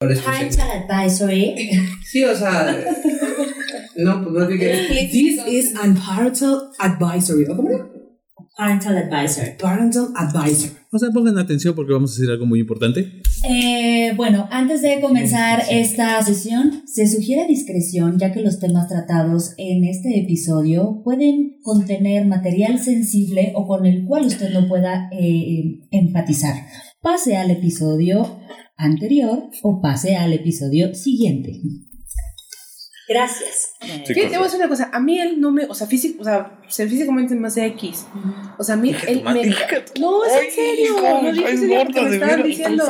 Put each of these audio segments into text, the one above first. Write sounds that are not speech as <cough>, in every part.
Parental advisory. <laughs> Sí, o sea. <laughs> no, pues no dije. This is an parental advisory. ¿O cómo? Parental advisor. Parental advisor. O sea, pongan atención porque vamos a decir algo muy importante. Eh, bueno, antes de comenzar esta sesión, se sugiere discreción ya que los temas tratados en este episodio pueden contener material sensible o con el cual usted no pueda eh, empatizar. Pase al episodio anterior o pase al episodio siguiente. Gracias. Sí, te voy a decir una cosa. A mí él no me. O sea, físico, o sea, físicamente más X. O sea, a mí él me. No, es en serio. No dije en serio porque me estaban diciendo.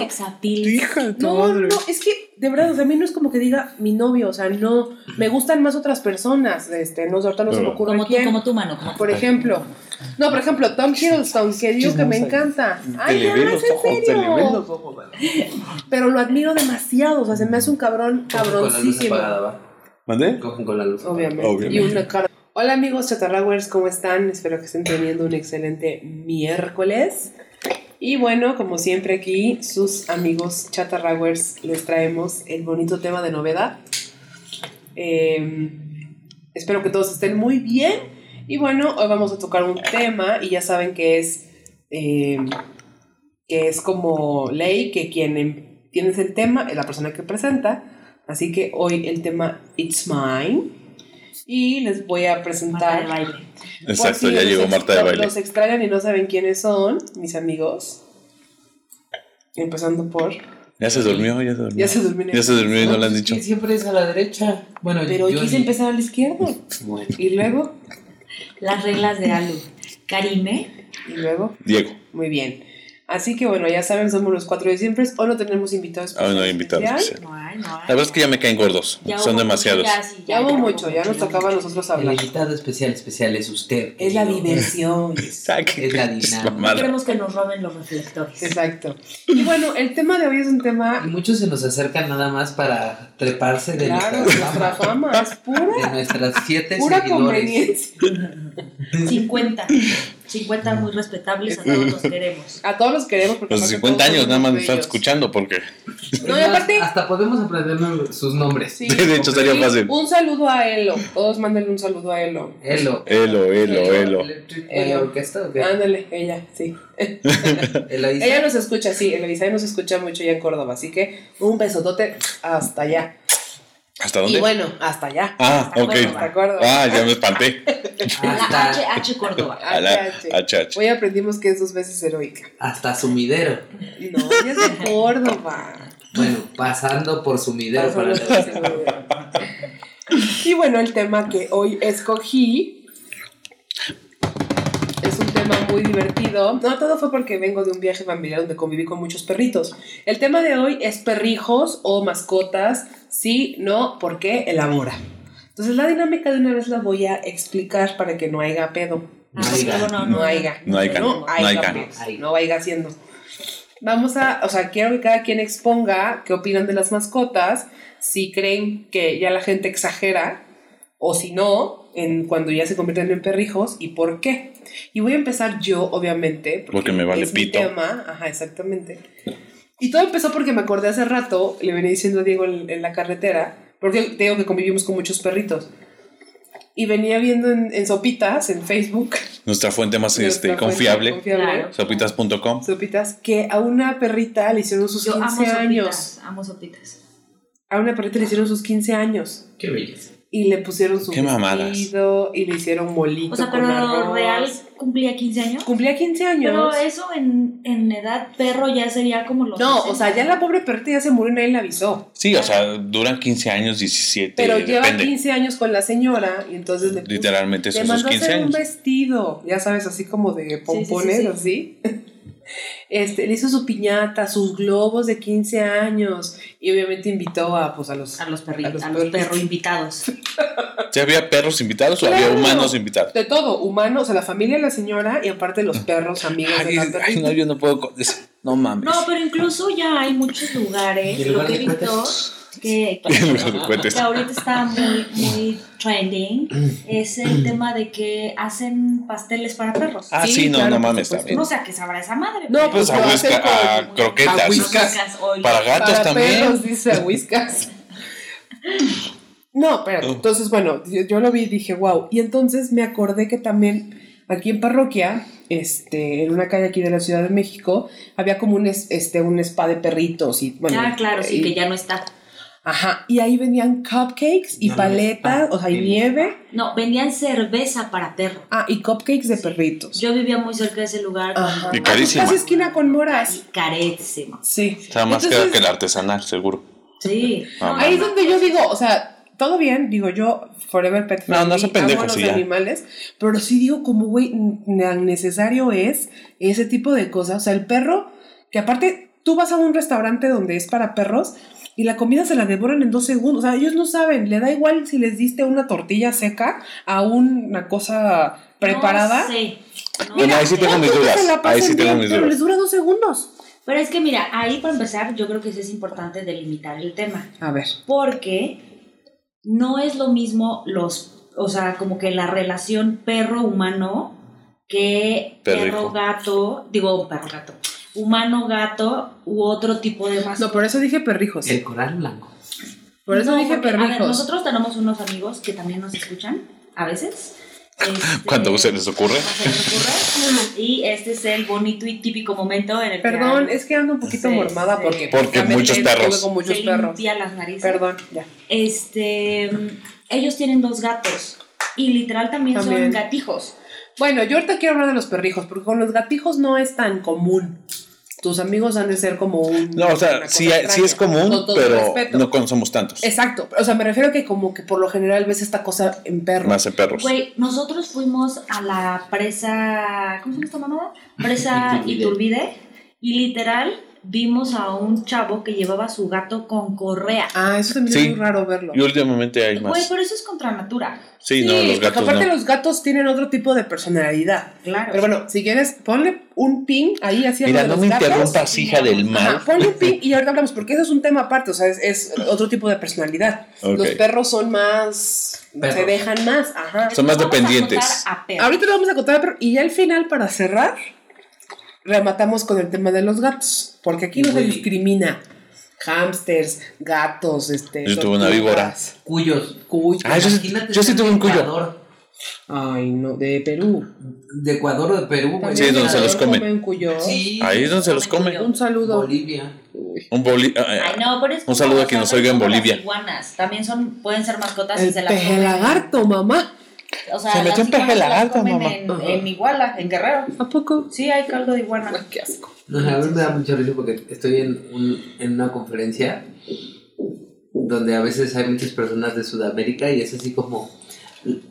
No, madre. no, es que de verdad, o sea, a mí no es como que diga mi novio, o sea, no, me gustan más otras personas, este, no, ahorita no se me ocurre Como tú, como tu mano. Como Por ejemplo, no, por ejemplo, Tom Hiddleston, que digo que me encanta. Le no, es en serio. Pero lo admiro demasiado, o sea, se me hace un cabrón Cogen con la luz cabroncísimo. ¿Mandé? Cogen con la luz. Obviamente. Obviamente. Y una cara. Hola amigos chatarrawers, ¿cómo están? Espero que estén teniendo un excelente miércoles. Y bueno, como siempre aquí, sus amigos chatarrawers les traemos el bonito tema de novedad. Eh, espero que todos estén muy bien. Y bueno, hoy vamos a tocar un tema y ya saben que es, eh, que es como ley que quien em- tiene el tema es la persona que presenta. Así que hoy el tema It's Mine. Y les voy a Marta de presentar. baile. Exacto, si ya llegó Marta de baile. Los extrañan y no saben quiénes son, mis amigos. Empezando por. Ya se durmió, ya se durmió. Ya se durmieron. Ya se durmió y no le han dicho. Y siempre es a la derecha. Bueno, Pero hoy yo quise ni- empezar a la izquierda. <laughs> Bueno. Y luego. Las reglas de Alu. Karime. Y luego. Diego. Muy bien. Así que bueno, ya saben, somos los cuatro de siempre. Hoy no tenemos invitados. Hoy no hay invitados. especial. especial. No hay, no hay. La verdad es que ya me caen gordos. Ya Son demasiados. mucho, ya, sí, Ya hubo mucho, ya nos tocaba a nosotros El hablar. invitado especial, especial es usted. Es la diversión. Qué <laughs> Es la dinámica. No queremos que nos roben los reflectores. Exacto. Y bueno, el tema de hoy es un Y tema. muchos se nos acercan nada más para treparse de Claro, nuestra fama es pura, de nuestras siete pura seguidores. conveniencia. 50. <laughs> 50 muy respetables, a todos los queremos. <laughs> A todos los queremos. porque Los aparte 50 todos años nada más me bellos. están escuchando porque. No, y aparte. Hasta podemos aprendernos sus nombres. Sí. <laughs> De hecho, sería fácil. Un saludo a Elo. Todos mándenle un saludo a Elo. Elo. Elo, elo, elo. Elo. Orquesta o qué? Ándale, ella, sí. <laughs> Eloísa. Ella nos escucha, sí, Eloisa nos escucha mucho ya en Córdoba, así que un besotote hasta allá. ¿Hasta Y dónde? bueno, hasta allá. Ah, Hasta ok. Córdoba. Hasta Córdoba. Ah, ya me espanté. A la <laughs> Hasta, H, H Córdoba. A la HH. HH. Hoy aprendimos que es dos veces heroica. hasta sumidero. No, es de Córdoba. Bueno, pasando por sumidero para <laughs> Y bueno, el tema que hoy escogí muy divertido. No, todo fue porque vengo de un viaje familiar donde conviví con muchos perritos. El tema de hoy es perrijos o mascotas. Sí, no, ¿por qué? Elabora. Entonces la dinámica de una vez la voy a explicar para que no haya pedo. Ah, No haya, no, no, No haya. No haya. No No haya haya. No vaya haciendo. Vamos a, o sea, quiero que cada quien exponga qué opinan de las mascotas, si creen que ya la gente exagera o si no, en cuando ya se convierten en perrijos y por qué. Y voy a empezar yo, obviamente, Porque me vale es mi pito. tema, ajá, exactamente. Y todo empezó porque me acordé hace rato, le venía diciendo a Diego en, en la carretera, porque te digo que convivimos con muchos perritos. Y venía viendo en, en Sopitas, en Facebook, Nuestra fuente más nuestra este, fuente confiable. confiable, Claro. Sopitas.com. Sopitas, que a una perrita le hicieron sus Yo 15 amo años. sopitas. Amo sopitas. A una perrita le hicieron sus 15 años. Qué belleza. Y le pusieron su Qué mamadas. vestido y le hicieron molito O sea, con pero arroz. real cumplía 15 años. Cumplía 15 años. Pero eso en, en edad perro ya sería como los. no, 60. o sea, ya la pobre perrita ya se murió y nadie la avisó. Sí, o sea, duran 15 años, 17. Pero lleva depende. 15 años con la señora y entonces le puso- Literalmente le son sus mandó a 15 hacer un años. vestido, ya sabes, así como de pompones, sí, sí. así. Este, le hizo su piñata, sus globos de 15 años y obviamente invitó a, pues, a los... A los perritos, A los los, perros. invitados. ¿Sí había perros invitados o había Claro. humanos invitados? De todo, humano, o sea, la familia de la señora y aparte los perros amigos de Ay, la ay, no, yo no puedo con eso. No mames. No, pero incluso ya hay muchos lugares, ¿Y el lo que he de visto, cuentas? que, cohetes. que ahorita está muy, muy trending es el tema de que hacen pasteles para perros. Ah, Sí, sí, no, claro, no mames supuesto. también. No sé a qué sabrá esa madre. No, pero- pues Pues a whiskas, hacen con- a croquetas. a whiskas. Para gatos Para también. perros, dice Whiskas. No, pero Oh. entonces, bueno, yo, yo lo vi y dije, wow. Y entonces me acordé que también aquí en parroquia, este, en una calle aquí de la Ciudad de México, había como un, es- este, un spa de perritos y bueno. ah, claro, sí, y- que ya no está. Ajá, y ahí vendían cupcakes y No, no paletas, o sea, y nieve. No, vendían cerveza para perro. Ah, y cupcakes de perritos. Yo vivía muy cerca de ese lugar. Ajá. Y carísima. Casi esquina con moras. Y carísimo. Sí. Está más Entonces, caro que el artesanal, seguro. Sí. Ah, Ahí es donde yo digo, o sea, todo bien, digo yo, Forever Pet No, no friendly, pendejos, amo a los sí, animales, pero sí digo como, güey, tan necesario es ese tipo de cosas. O sea, el perro, que aparte tú vas a un restaurante donde es para perros y la comida se la devoran en dos segundos. O sea, ellos no saben, le da igual si les diste una tortilla seca a una cosa preparada. No sé. No Bueno, ahí sí tengo mis dudas. se la Ahí sí tengo bien, mis pero dudas. les dura dos segundos. Pero es que mira, ahí para empezar, yo creo que sí es importante delimitar el tema. A ver. Porque no es lo mismo los, o sea, como que la relación perro-humano que perro-gato, digo perro-gato, humano-gato u otro tipo de mascota. No, por eso dije perrijos. El coral blanco. Por eso No, dije porque, a ver, perrijos. nosotros tenemos unos amigos que también nos escuchan a veces. <laughs> Este, Cuando se les ocurre. cuando se les ocurre. <laughs> Y este es el bonito y típico momento en el que Perdón, es que ando un poquito Sí, mormada sí. porque, Porque muchos perros. con muchos se perros. limpia las narices. Perdón, ya. Este, ellos tienen dos gatos y literal también, También. son gatijos. Bueno, yo ahorita quiero hablar de los perrijos, porque con los gatijos no es tan común. Tus amigos han de ser como un. No, o sea, sí, es común, Con pero no con- somos tantos. Exacto. O sea, me refiero a que como que por lo general ves esta cosa en perros. Más en perros. Güey, nosotros fuimos a la presa, ¿cómo se llama esta mamada? Presa <laughs> Iturbide. Iturbide y literal vimos a un chavo que llevaba a su gato con correa. Ah, eso también Sí. es muy raro verlo. Y últimamente hay Güey, más. pero eso es contra natura. Sí, no, los porque gatos aparte no. los gatos tienen otro tipo de personalidad. Claro. Pero bueno, si quieres, ponle un pin ahí así a Mira, no los me gatos. interrumpas, hija del Ajá, mal. ponle un pin <laughs> y ahorita hablamos, porque eso es un tema aparte, o sea, es, es otro tipo de personalidad. Los perros son más. se dejan más, ajá. Son más Vamos a dependientes. a. Ahorita lo vamos a contar, pero y ya al final, para cerrar, rematamos con el tema de los gatos, porque aquí no se discrimina. Hamsters, gatos, este. Yo tuve una víbora. Cuyos. Cuyos. Ah, yo sí- yo tuve un cuyo. Ecuador, Ay, no, de Perú. De Ecuador o de Perú. Sí, donde se los comen. cuyo. Sí. Ahí es donde se los come. Un saludo. Bolivia. Uy. Un boli- Ay, ah, no, pero es Un saludo a quien nos oiga en Bolivia. Las iguanas también son, pueden ser mascotas y El se comen. lagarto, mamá. O sea, Se metió un iguanas peje las lagarto, comen mamá. En, Ajá. en Iguala, en Guerrero. ¿A poco? Sí, hay caldo de iguana. Ay, qué asco. No, a mí me da mucha risa porque estoy en, un, en una conferencia donde a veces hay muchas personas de Sudamérica y es así como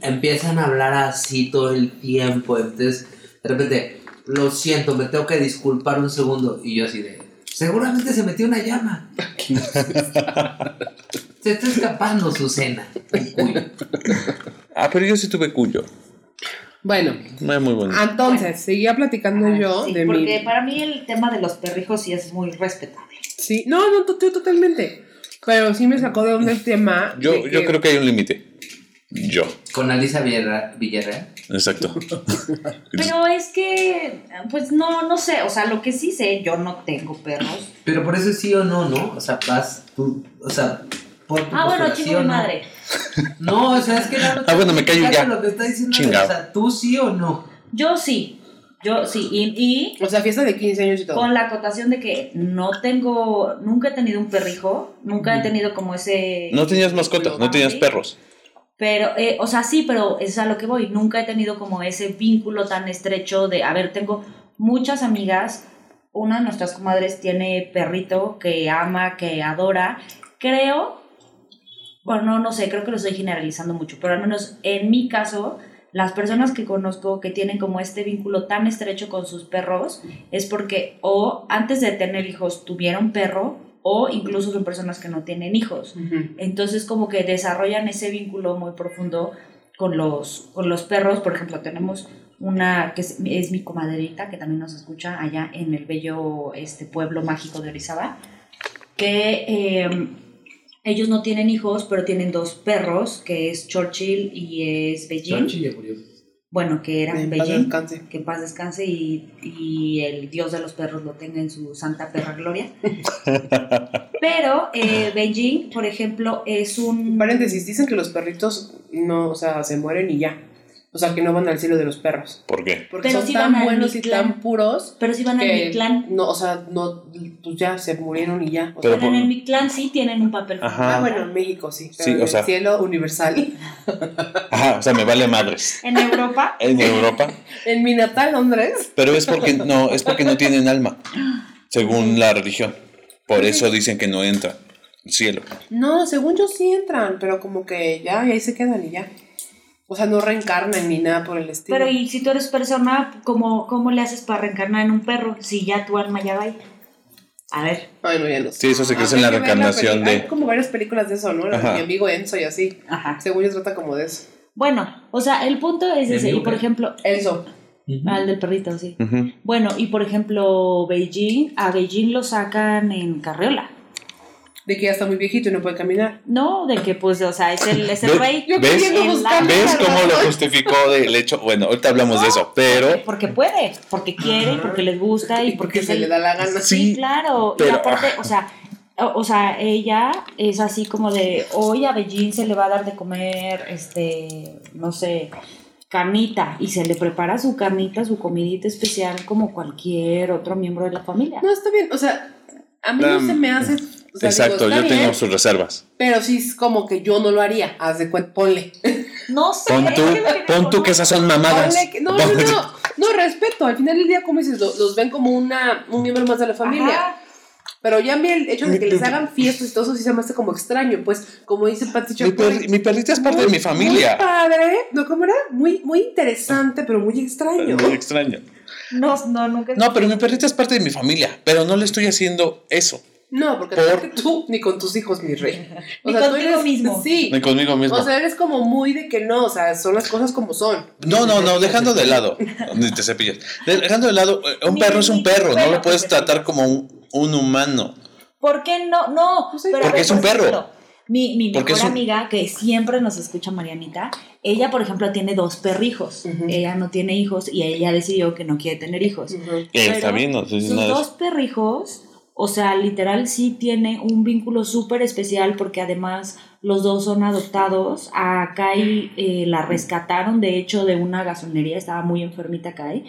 empiezan a hablar así todo el tiempo. Entonces, de repente, lo siento, me tengo que disculpar un segundo. Y yo así de, seguramente se metió una llama. <laughs> <laughs> se está escapando su cena. un cuyo. Ah, pero yo sí tuve cuyo. Bueno, No es muy bonito. entonces, seguía platicando Ah, yo sí, de porque mi. para mí el tema de los perrijos sí es muy respetable. Sí, no, no, to- totalmente. Pero sí me sacó de el tema. Yo, de yo que- creo que hay un límite. Yo, Con Alisa Villarra- Villarreal. exacto. <laughs> Pero es que, pues no, no sé, o sea, lo que sí sé, yo no tengo perros. Pero por eso sí o no, ¿no? O sea, vas tú, o sea, por tu Ah, bueno, postura, ¿sí chico o mi madre. <laughs> No, o sea, es que no <laughs> Ah, bueno, me callo ya. Lo que está diciendo, Chingado. o sea, tú sí o no. Yo sí, yo sí, y, y O sea, fiesta de 15 años y todo. con la acotación de que no tengo, nunca he tenido un perrijo, nunca he tenido como ese... No tenías mascotas, no tenías perros. Pero, eh, o sea, sí, pero es a lo que voy. Nunca he tenido como ese vínculo tan estrecho de, a ver, tengo muchas amigas. Una de nuestras comadres tiene perrito que ama, que adora. Creo, bueno, no, no sé, creo que lo estoy generalizando mucho, pero al menos en mi caso, las personas que conozco que tienen como este vínculo tan estrecho con sus perros es porque o antes de tener hijos tuvieron perro o incluso son personas que no tienen hijos. Ujú. Entonces como que desarrollan ese vínculo muy profundo con los, con los perros. Por ejemplo, tenemos una que es, es mi comadrita, que también nos escucha allá en el bello este, pueblo mágico de Orizaba, que eh, Ellos no tienen hijos, pero tienen dos perros, que es Churchill y es Beijing. Churchill ya murió. Bueno, que era En paz Beijing. descanse. Que en paz descanse y, y el dios de los perros lo tenga en su santa perra gloria. <laughs> Pero eh, Beijing, por ejemplo, es un... Paréntesis, dicen que los perritos no, o sea, se mueren y ya. O sea, que no van al cielo de los perros. ¿Por qué? Porque Pero son tan van buenos y tan puros Pero si van al que Mictlán. no, o sea, no, pues ya se murieron y ya. O Pero sea, Pero en por- el Mictlán sí tienen un papel Ajá. ah, bueno, en México sí. Pero Sí, en o sea- el cielo universal. <laughs> Ajá, o sea, me vale madres. En Europa, En Europa. <laughs> en mi natal Londres. Pero es porque no, es porque no tienen alma, según la religión. Por eso dicen que no entra al cielo. No, según yo sí entran, pero como que ya, y ahí se quedan y ya. O sea, no reencarnan ni nada por el estilo. pero y si tú eres persona, ¿cómo, ¿cómo le haces para reencarnar en un perro si ya tu alma ya va ahí? A ver. Ay, no, ya no sé. Sí, eso se cree Ah, en la reencarnación peli- Hay de... como varias películas de eso, ¿no? De mi amigo Enzo y así. Ajá. Según yo trata como de eso. Bueno, o sea, el punto es ¿Mi ese. Y por ejemplo, Enzo. al del perrito, sí. Bueno, y por ejemplo, Beijing, a Beijing lo sacan en carriola. De que ya está muy viejito y no puede caminar. No, de que pues, o sea, es el, es el ¿Ves? rey. Yo ¿Ves? ¿Ves cómo lo justificó del hecho? Bueno, ahorita hablamos de eso, pero... Porque puede, porque quiere, y porque les gusta y Y porque porque se le da la gana. Sí, Sí, claro. y pero- aparte, o sea, o, o sea, ella es así como de, hoy a Beijing se le va a dar de comer, este, no sé, carnita, y se le prepara su carnita, su comidita especial como cualquier otro miembro de la familia. No, está bien. O sea, a mí no se me hace. O sea, Exacto, digo, yo está tengo bien, sus reservas. Pero sí es como que yo no lo haría. Haz de cuenta, ponle. No <laughs> sé. Pon tú, pon tú que esas son mamadas. Ponle que- no, no, no. No, respeto. Al final del día, como dices, lo- los ven como una, un miembro más de la familia. Ajá. Pero ya a mí el hecho de que les hagan fiestas y todo eso sí se me hace como extraño. Pues, como dice Pati Mi, mi perrita es parte de mi familia. Muy padre. ¿No? ¿Cómo era? Muy, muy interesante, pero muy extraño. Muy extraño. No, no, nunca. No, pero mi perrita es parte de mi familia, pero no le estoy haciendo eso. No, porque Por- tú ni con tus hijos, mi rey. <laughs> Ni tú contigo mismo. Sí. Ni conmigo mismo. O sea, eres como muy de que no, o sea, son las cosas como son. No, no, no, dejando de lado. <laughs> Ni te cepillas. Dejando de lado, eh, un Ni- perro es un perro, no lo puedes tratar como un, un humano. ¿Por qué no? No, sí. pero Porque ver, es un perro. ejemplo, Mi, mi mejor un- amiga, que siempre nos escucha Marianita, ella, por ejemplo, tiene dos perrijos. Ella no tiene hijos y ella decidió que no quiere tener hijos. Está bien, no sé si Sus nada dos perrijos, o sea, literal sí tiene un vínculo súper especial porque además los dos son adoptados. A Kai eh, la rescataron, de hecho, de una gasolinería, estaba muy enfermita Kai.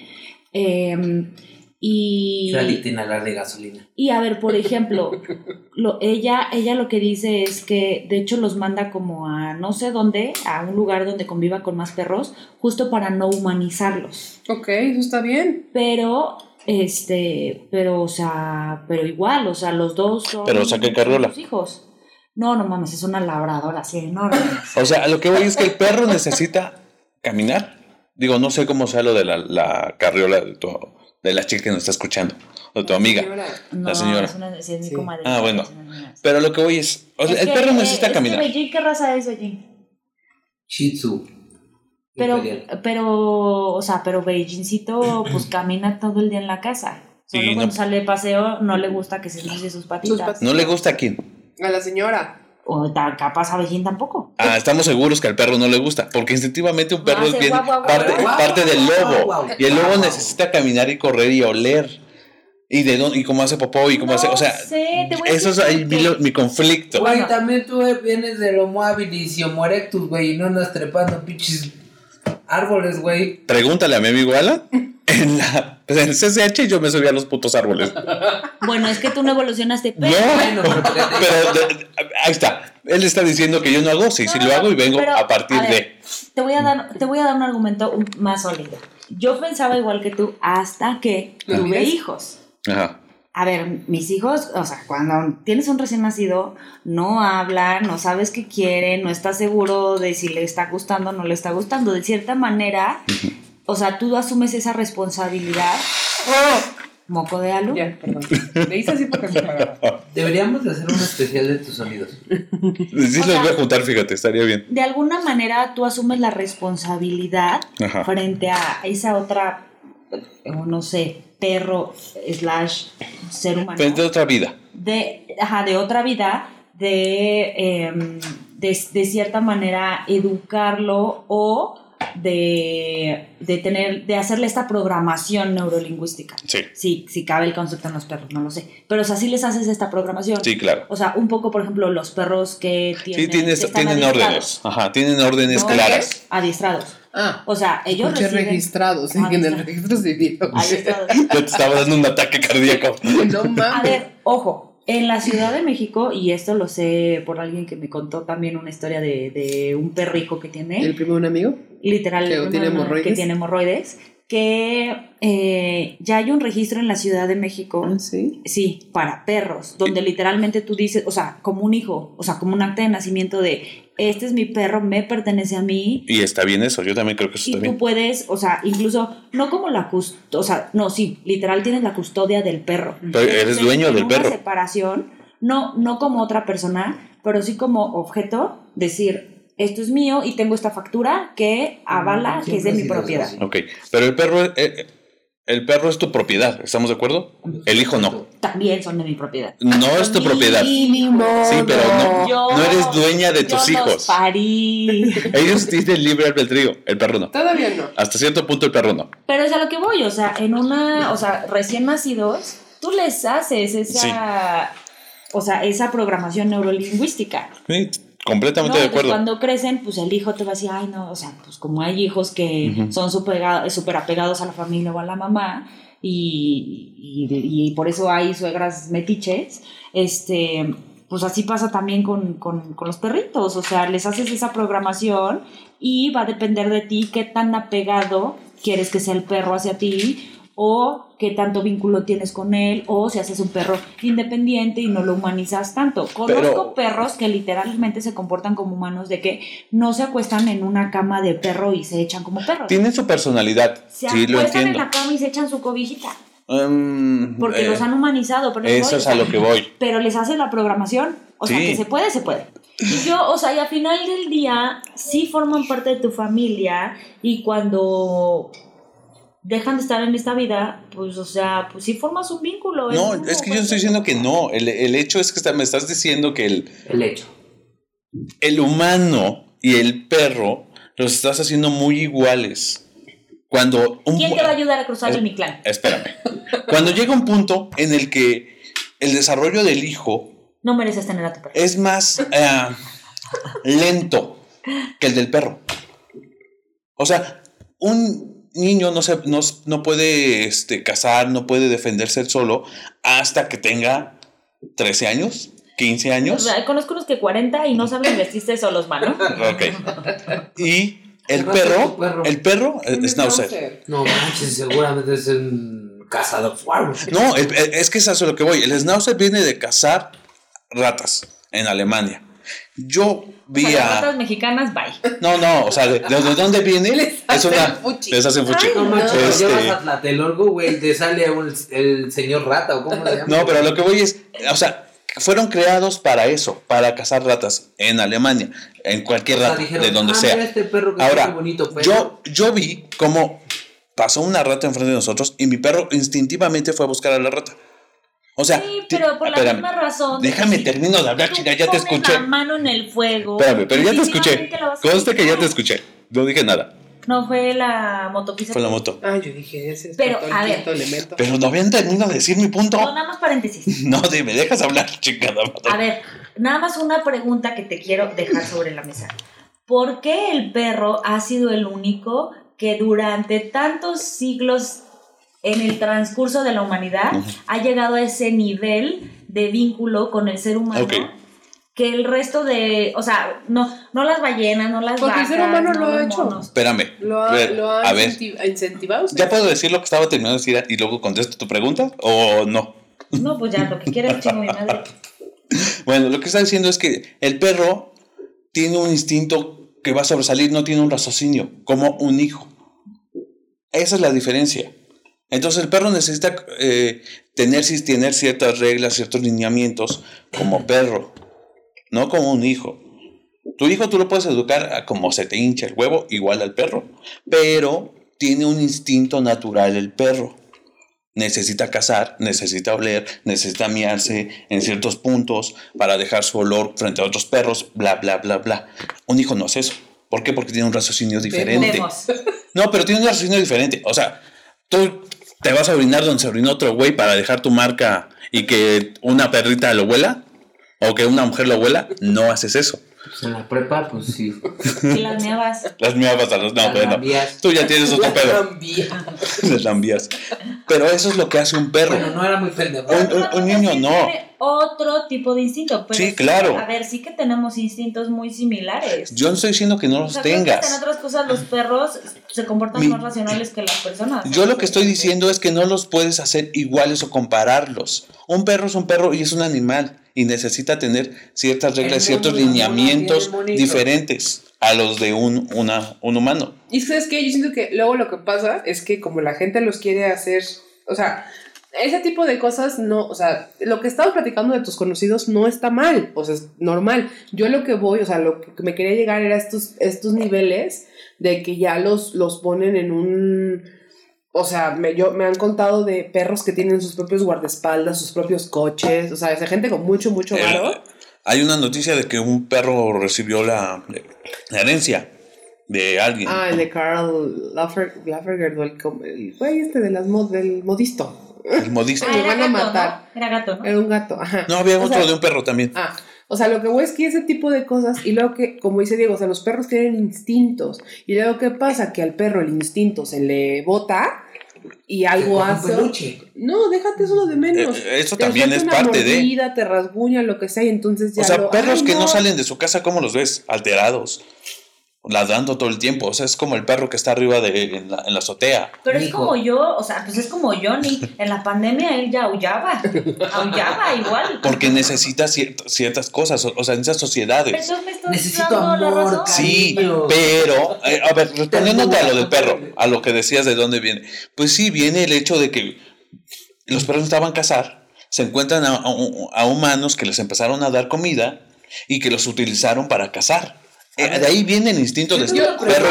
Em, y, Saliste a inhalar de gasolina. y a ver, por ejemplo, <laughs> lo, ella, ella lo que dice es que de hecho los manda como a no sé dónde, a un lugar donde conviva con más perros, justo para no humanizarlos. Ok, eso está bien. Pero, este, pero, o sea, pero igual, o sea, los dos son Pero carriola. hijos. No, no mames, es una labradora así enorme. <laughs> O sea, lo que voy es que el perro necesita caminar. Digo, no sé cómo sea lo de la, la carriola de, tu, de la chica que nos está escuchando, o de tu amiga. No, señora. Es una, sí, es mi Sí. comadre. Ah, bueno. Es una señora. Pero lo que voy es, o sea, Es el que, perro eh, necesita es que caminar. Beijing, ¿qué raza es Beijing? Shih Tzu. Pero, pero, o sea, pero Beijingcito pues <clears throat> camina todo el día en la casa. Solo Sí, cuando no- sale de paseo no le gusta que se ensucie sus patitas. ¿No le gusta a quién? A la señora. O ta- capaz a Beijing tampoco. Ah, estamos seguros que al perro no le gusta, porque instintivamente un perro Hace es bien guau, guau, parte, guau. parte del lobo. guau, Y el lobo guau. necesita caminar y correr y oler. Y de dónde, y cómo hace popó y cómo No hace, o sea, sé, eso es ahí mi, lo- mi conflicto. Güey, Bueno. también tú vienes del Homo habilis y Homo erectus, güey, y no andas trepando pinches árboles, güey. Pregúntale a mi amigo Alan. <laughs> En, la, pues, en el CCH yo me subí a los putos árboles. Bueno, es que tú no evolucionaste. No, Pero, Bueno, <laughs> pero de- ahí está. Él está diciendo que yo no hago, sí, sí No, lo no, hago y vengo pero, a partir a ver, de. Te voy, a dar, te voy a dar un argumento más sólido. Yo pensaba igual que tú hasta que ¿Lo tuve hijos. Ajá. A ver, mis hijos, o sea, cuando tienes un recién nacido, no hablan, no sabes qué quieren, no estás seguro de si le está gustando o no le está gustando. De cierta manera, o sea, tú asumes esa responsabilidad. Moco de alu. Ya, perdón. Le hice así porque me cagaba. Deberíamos de hacer un especial de tus sonidos. Sí, O los sea- voy a juntar, fíjate, estaría bien. De alguna manera tú asumes la responsabilidad Ajá. frente a esa otra, no sé, perro slash ser humano. Frente a otra vida. de, ajá, de otra vida de, em, de, de cierta manera, educarlo o de, de tener, de hacerle esta programación neurolingüística. Sí, Sí, si cabe el concepto en los perros, no lo sé. Pero o sea, sí les haces esta programación. sí, claro. O sea, un poco, por ejemplo, los perros que tienen. Sí, tienes, que tienen órdenes. Ajá, tienen órdenes ¿No? claras. Adiestrados. Ah, O sea, ellos reciben... registrados en el registro civil. Adiestrados. <laughs> Yo te estaba dando un ataque cardíaco. No mames. A ver, ojo, en la Ciudad de México, y esto lo sé por alguien que me contó también una historia de, de un perrico que tiene, ¿El primo de un amigo? literal, que no, tiene hemorroides. que tiene hemorroides, que eh, ya hay un registro en la Ciudad de México, Ah, sí. sí, para perros, donde literalmente tú dices, o sea, como un hijo, o sea, como un acta de nacimiento de, este es mi perro, me pertenece a mí, Y está bien eso, yo también creo que eso y está tú bien. puedes, o sea, incluso, no como la custodia, o sea, no, sí, literal tienes la custodia del perro. Pero eres Entonces, dueño del una perro. separación, no, no como otra persona, pero sí como objeto, decir, esto es mío y tengo esta factura que avala que es de mi propiedad. Ok, pero el perro, eh, el perro es tu propiedad, ¿estamos de acuerdo? El hijo no. También son de mi propiedad. No es tu propiedad. Mínimo. Sí, pero no, Yo- no eres dueña de yo tus los hijos. parí. <laughs> Ellos tienen libre albedrío, el perro no. Todavía no. Hasta cierto punto el perro no. Pero es a lo que voy, o sea, en una, o sea, recién nacidos, tú les haces esa, o sea, esa programación neurolingüística. Sí, completamente ¿no? de Y acuerdo. Cuando crecen, pues el hijo te va a decir, ay, no, o sea, pues como hay hijos que Ujú. son súper súper apegados a la familia o a la mamá, y, y, y por eso hay suegras metiches, este, pues así pasa también con, con, con los perritos, o sea, les haces esa programación y va a depender de ti qué tan apegado quieres que sea el perro hacia ti o qué tanto vínculo tienes con él, o si haces un perro independiente y no lo humanizas tanto. Conozco Pero- perros que literalmente se comportan como humanos, de que no se acuestan en una cama de perro y se echan como perros. Tienen su personalidad, Se sí lo acuestan en entiendo. la cama y se echan su cobijita, Mm, porque eh, los han humanizado. Pero Eso es a lo que voy. Pero les hace la programación, o sea, que se puede, se puede. Y yo, o sea, y al final del día, sí forman parte de tu familia y cuando dejan de estar en esta vida, pues, o sea, pues sí formas un vínculo. No, es que yo estoy diciendo que no. El, el hecho es que está- me estás diciendo que el, El hecho. el humano y el perro los estás haciendo muy iguales. Cuando un ¿Quién te va a ayudar a cruzar Es- el mi clan? Espérame. Cuando llega un punto en el que el desarrollo del hijo No mereces tener a tu perro. es más eh, lento que el del perro. O sea, un niño no, se, no, no puede este, cazar, no puede defenderse él solo hasta que tenga 13 años, 15 O años. sea, conozco unos que 40 y no saben vestirse solos, mano. <laughs> Ok. Y el perro, perro. el perro, Un eh, Schnauzer. No manches, seguramente es un cazador. No, el- el- es que es a eso lo que voy. El Schnauzer viene de cazar ratas en Alemania. Yo vi O sea, las a. ratas mexicanas, bye. No, no, o sea, ¿de, de- de dónde viene? Les es una. fuchi. Les hacen fuchi. No manches, cuando Este, llevas a Tlatelolco, güey, te sale un- el señor rata o cómo le llaman. no, pero lo que voy es. O sea, fueron creados para eso, para cazar ratas en Alemania, en cualquier O sea, rata, dijeron, de donde "Ah, sea. mira este perro que Ahora, bonito pelo. yo, yo vi cómo pasó una rata enfrente de nosotros y mi perro instintivamente fue a buscar a la rata. O sea, Sí, pero por la espérame, misma razón. Déjame si termino de hablar, chica, ya te escuché. la mano en el fuego. Espérame, pero ya te escuché. Conste que ya te escuché. No dije nada. No fue la motopista. Fue la moto. Ah, yo dije, ya se Pero, a ver. elemento. Pero no habían terminado de decir mi punto. No, nada más paréntesis. <laughs> No, de- me dejas hablar, chingada A ver, nada más una pregunta que te quiero dejar sobre la mesa. ¿Por qué el perro ha sido el único que durante tantos siglos en el transcurso de la humanidad ha llegado a ese nivel de vínculo con el ser humano? Que el resto de, o sea, no, no las ballenas, no las Porque el ser humano no lo ha hecho. monos. Espérame. ¿Lo ha, Ver, lo ha a incentivado usted? ¿ya puedo decir lo que estaba terminando de decir y luego contesto tu pregunta? ¿O no? No, pues ya, lo que quieras, <laughs> chingo mi madre. Bueno, lo que está diciendo es que el perro tiene un instinto que va a sobresalir, no tiene un raciocinio, como un hijo. Esa es la diferencia. Entonces el perro necesita eh, tener, ciertas reglas, ciertos lineamientos como perro, no como un hijo. Tu hijo tú lo puedes educar a como se te hincha el huevo, igual al perro, pero tiene un instinto natural el perro. necesita cazar, necesita oler, necesita miarse en ciertos puntos para dejar su olor frente a otros perros, bla, bla, bla, bla. Un hijo no hace eso. ¿Por qué? Porque tiene un raciocinio diferente. No, pero tiene un raciocinio diferente. O sea, tú te vas a orinar donde se orinó otro güey para dejar tu marca y que una perrita lo huela o que una mujer lo huela. No haces eso. Pues en la prepa, pues sí. Y las miabas. Las miabas a los. No, Las bueno. lambías. Tú ya tienes otro pedo. Cambia. Las lambías. Pero eso es lo que hace un perro. Bueno, no era muy pendejo. Un- un- un niño no. Tiene otro tipo de instinto. Pero Sí, claro. A ver, sí que tenemos instintos muy similares. Yo no estoy diciendo que no O los sea, creo que hasta en tengas. otras cosas los perros se comportan Mi- más racionales que las personas. Yo lo que estoy diciendo es que no los puedes hacer iguales o compararlos. Un perro es un perro y es un animal y necesita tener ciertas reglas, ciertos lineamientos diferentes a los de un, una, un humano. Y sabes que yo siento que luego lo que pasa es que como la gente los quiere hacer, o sea, ese tipo de cosas no, o sea, lo que estabas platicando de tus conocidos no está mal, o sea, es normal. Yo lo que voy, o sea, lo que me quería llegar era estos, estos niveles de que ya los, los ponen en un... O sea, me, yo, me han contado de perros que tienen sus propios guardaespaldas, sus propios coches, o sea, esa gente con mucho, mucho Eh, varo. hay una noticia de que un perro recibió la, la herencia de alguien. Ah, el de Carl el, com- el güey este de las mod, del modisto. El modista. Ah, van a gato, matar. ¿no? Era gato, ¿no? Era un gato, ajá. No, había O otro sea, de un perro también. Ah, o sea, lo que voy es que ese tipo de cosas, y luego que, como dice Diego, o sea, los perros tienen instintos, y luego qué pasa, que al perro el instinto se le bota y algo hace. No, déjate eso de menos. Eh, eso Te también es una parte de. mordida, Te rasguña, lo que sea, y entonces ya. O sea, lo- perros ¡Ay, que no salen de su casa, ¿cómo los ves? Alterados. Ladrando todo el tiempo. O sea, es como el perro que está arriba de, en, la, en la azotea. Pero es como yo, o sea, pues es como Johnny. En la pandemia él ya aullaba. Aullaba igual. Porque necesita ciert- ciertas cosas. O, o sea, en esas sociedades. Pero me estás Necesito dando la amor, razón. Sí, cariño. pero, eh, a ver, respondiéndote a lo del perro, a lo que decías de dónde viene. Pues sí, viene el hecho de que los perros estaban a cazar, se encuentran a, a- a humanos que les empezaron a dar comida y que los utilizaron para cazar. Eh, de ahí viene el instinto de perro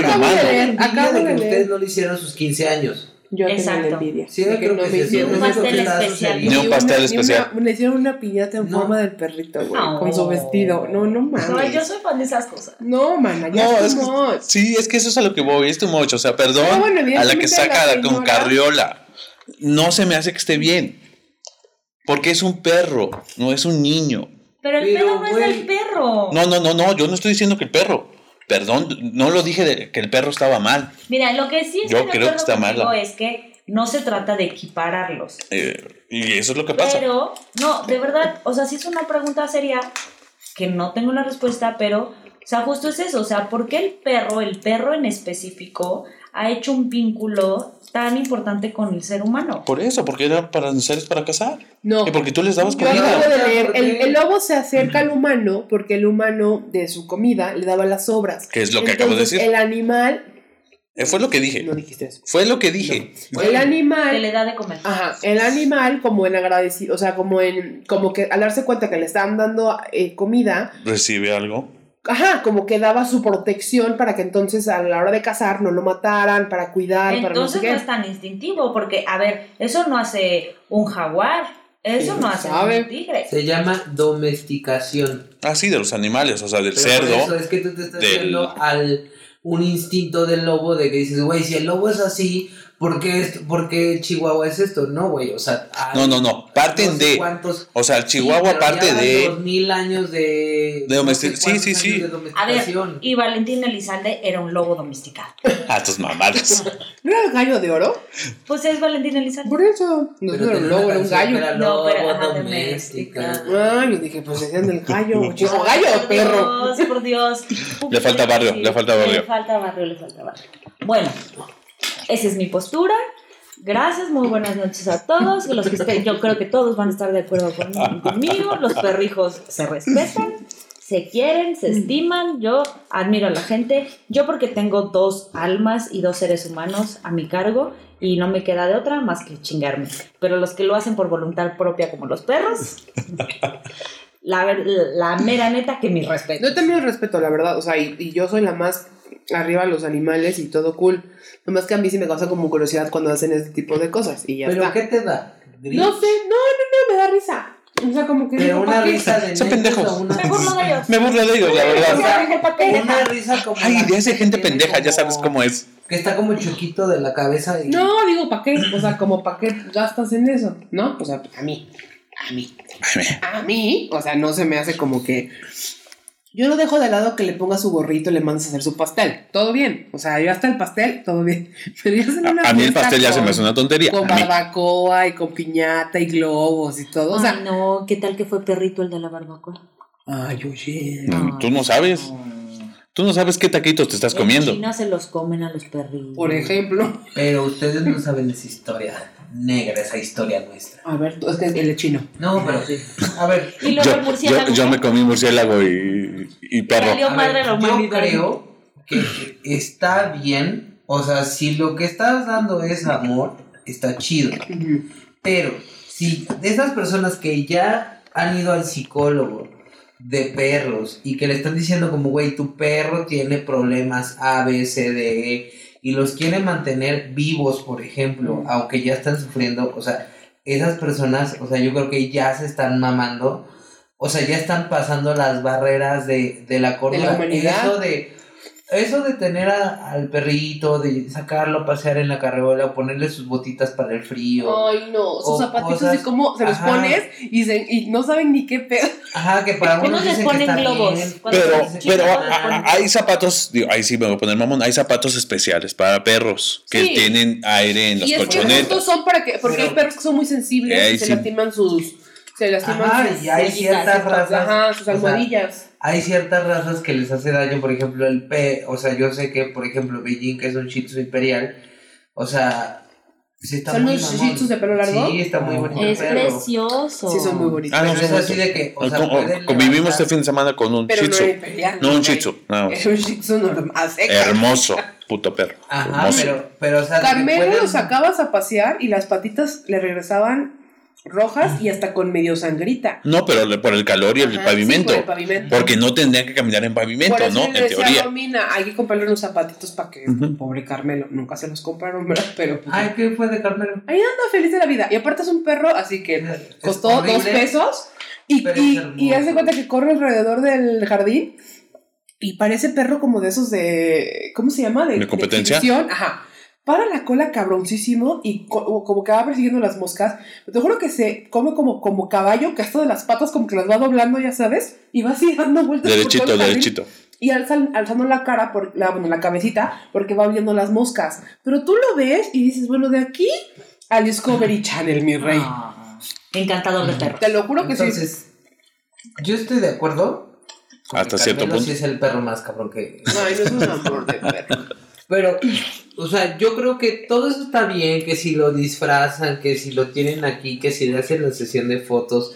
y acabo de humano. acabo de que ustedes no lo hicieron a sus 15 años. Yo tengo la Exacto. envidia. Sí, yo que creo no que me hicieron. Un me pastel especial. Ni un una- pastel especial. le hicieron una piñata en No. forma del perrito, güey, No. con su vestido. No, no mames. No, yo soy fan de esas cosas. No, mana, ya No, es es too que- much. sí, es que eso es a lo que voy, es tu mucho. O sea, perdón bueno, a la que saca la con carriola. No se me hace que esté bien. Porque es un perro, no es un niño. Pero el Pero, pedo no es del perro. No, no, no, no, yo no estoy diciendo que el perro. Perdón, no lo dije de que el perro estaba mal. Mira, lo que sí Yo creo que está mal, es que no se trata de equipararlos. eh, y eso es lo que pasa. Pero, no, de verdad, o sea, sí es una pregunta seria que no tengo la respuesta, pero, o sea, justo es eso, o sea, ¿por qué el perro, el perro en específico, ha hecho un vínculo tan importante con el ser humano? Por eso, porque eran para seres para cazar. No. Y porque tú les dabas Yo comida. acabo de leer, ¿Por el, lobo se acerca al humano porque el humano de su comida le daba las sobras. Que es lo que acabo de decir. El animal, Eh, fue lo que dije. no dijiste eso. Fue lo que dije. El Que le animal, da de comer. ajá, el animal como en agradecido, o sea, como en, como que al darse cuenta que le estaban dando eh, comida, Recibe algo. Ajá, como que daba su protección para que entonces a la hora de cazar no lo mataran, para cuidar, para no sé Entonces qué. no es tan instintivo, porque, a ver, eso no hace un jaguar, eso ¿Quién no hace sabe? un tigre. Se llama domesticación. Así de los animales, o sea, del Pero cerdo. eso es que tú te estás del- al un instinto del lobo de que dices, güey, si el lobo es así, ¿por qué, esto- por qué Chihuahua es esto? No, güey, o sea, hay No, no, no. Parten no sé de. cuántos- O sea, el Sí, Chihuahua pero parte de. Dos mil años de. De no sé domestic- sí, sí, sí. A ver, domesticación. y Valentín Elizalde era un lobo domesticado. <laughs> Ah, tus mamadas. <laughs> ¿No era el gallo de oro? Pues es Valentín Elizalde. Por eso. No, Pero no era un lobo, era un gallo. era No, lobo pero, ajá, doméstica. Ah, yo dije, pues decían del gallo, <laughs> chico gallo o Por perro. Dios, por Dios. Le falta barrio, le falta barrio. Le falta barrio, le falta barrio. Bueno, esa es mi postura. Gracias, muy buenas noches a todos. Los que yo creo que todos van a estar de acuerdo con- conmigo. Los perrijos se respetan, se quieren, se estiman. Yo admiro a la gente. Yo porque tengo dos almas y dos seres humanos a mi cargo y no me queda de otra más que chingarme. Pero los que lo hacen por voluntad propia como los perros, la, mera neta que mi respeto. Yo también respeto, la verdad. O sea, y yo soy la más arriba los animales y todo cool. Nomás que a mí sí me causa como curiosidad cuando hacen este tipo de cosas y ya ¿Pero está. qué te da? ¿Gris? No sé, no, no, no, me da risa. O sea, como que Pero digo, una ¿para qué? risa de Son pendejos. una Me burlo de ellos. Me burlo de ellos, la verdad. Una risa como. Ay, de esa gente pendeja, ya sabes cómo es. Que está como chiquito de la cabeza y. No, digo, ¿para qué? O sea, como ¿para qué gastas en eso? ¿No? O sea, a mí. A mí. A mí. O sea, no se me hace como que. Yo no dejo de lado que le ponga su gorrito y le mandes a hacer su pastel. Todo bien. O sea, yo hasta el pastel, todo bien. <laughs> Pero ya hacen una A, a mí el pastel ya se me hace una tontería. Con barbacoa y con piñata y globos y todo. O sea, Ay, no, ¿qué tal que fue perrito el de la barbacoa? ay, oye. Mm, Tú no sabes. Tú no sabes qué taquitos te estás comiendo. En China se los comen a los perritos. Por ejemplo. Pero ustedes no saben esa historia negra, esa historia nuestra. A ver, es que el chino. No, pero. A ver. <laughs> Y Yo, murciélago. yo, yo me comí murciélago y, y perro. Ver, madre la yo creo que está bien. O sea, si lo que estás dando es amor, está chido. Pero si de esas personas que ya han ido al psicólogo de perros y que le están diciendo como, güey, tu perro tiene problemas A, B, C, D, E, y los quiere mantener vivos, por ejemplo, aunque ya están sufriendo, o sea, esas personas, o sea, yo creo que ya se están mamando, o sea, ya están pasando las barreras de, de la cordura. humanidad. Eso de, eso de tener a- al perrito, de sacarlo a pasear en la carreola, o ponerle sus botitas para el frío. Ay, no, sus O zapatitos cosas- así como se los Ajá. pones y, se, y no saben ni qué pedo. Ajá, que para Unos les que ponen está globos. bien. Pero, pero a- hay zapatos, digo, ahí sí me voy a poner mamón, hay zapatos especiales para perros que Sí. tienen aire en las Y es que estos colchonetas. son para que, porque Pero- hay perros que son muy sensibles y se sí. lastiman sus, se lastiman Ajá, sus, y hay sus- ciertas sus- razas, ajá, sus o sea, almohadillas. Hay ciertas razas que les hace daño, por ejemplo, el P, o sea, yo sé que, por ejemplo, Beijing, que es un Shih Tzu imperial, o sea, sí está ¿Son muy los mamón. Shih Tzus de pelo largo? Sí, está muy bonito Es el perro. precioso. Sí, son muy bonitos. Ah, no, Pero es así de que, o sea, pueden Convivimos este fin de semana con un Pero shih no tzu. No <laughs> un shih tzu, no. Era un shih tzu normal. Hermoso, <laughs> puto perro. Ajá, Hermoso. pero, pero, o sea, Carmelo pueden- lo sacabas a pasear y las patitas le regresaban rojas y hasta con medio sangrita. No, pero por el calor y el Ajá, pavimento. sí, por el pavimento. Porque no tendrían que caminar en Por pavimento, eso ¿no? le En decía a teoría. Romina, hay que comprarle unos zapatitos para que, pobre Carmelo, nunca se los compraron, ¿verdad? Pero pues, Ay, ¿qué fue de Carmelo? ahí anda feliz de la vida. Y aparte es un perro, así que Es costó horrible. dos pesos. Y, y, y hace cuenta que corre alrededor del jardín y parece perro como de esos de. ¿Cómo se llama? ¿De competencia? Ajá. Para la cola cabroncísimo y co- como que va persiguiendo las moscas. Te juro que se come como, como caballo, que hasta de las patas como que las va doblando, ya sabes, y va así <laughs> dando vueltas. por Derechito, todo el jardín. derechito. Y alzan- alzando la cara, por, la, bueno, la cabecita, porque va viendo las moscas. Pero tú lo ves y dices, bueno, de aquí al Discovery Channel, mi rey. Ah, encantador de perro. Te lo juro que sí. Entonces, yo estoy de acuerdo. Hasta cierto punto. sí es el perro más cabrón que... Ay, no es un amor de perro. Pero, o sea, yo creo que todo eso está bien, que si lo disfrazan, que si lo tienen aquí, que si le hacen la sesión de fotos,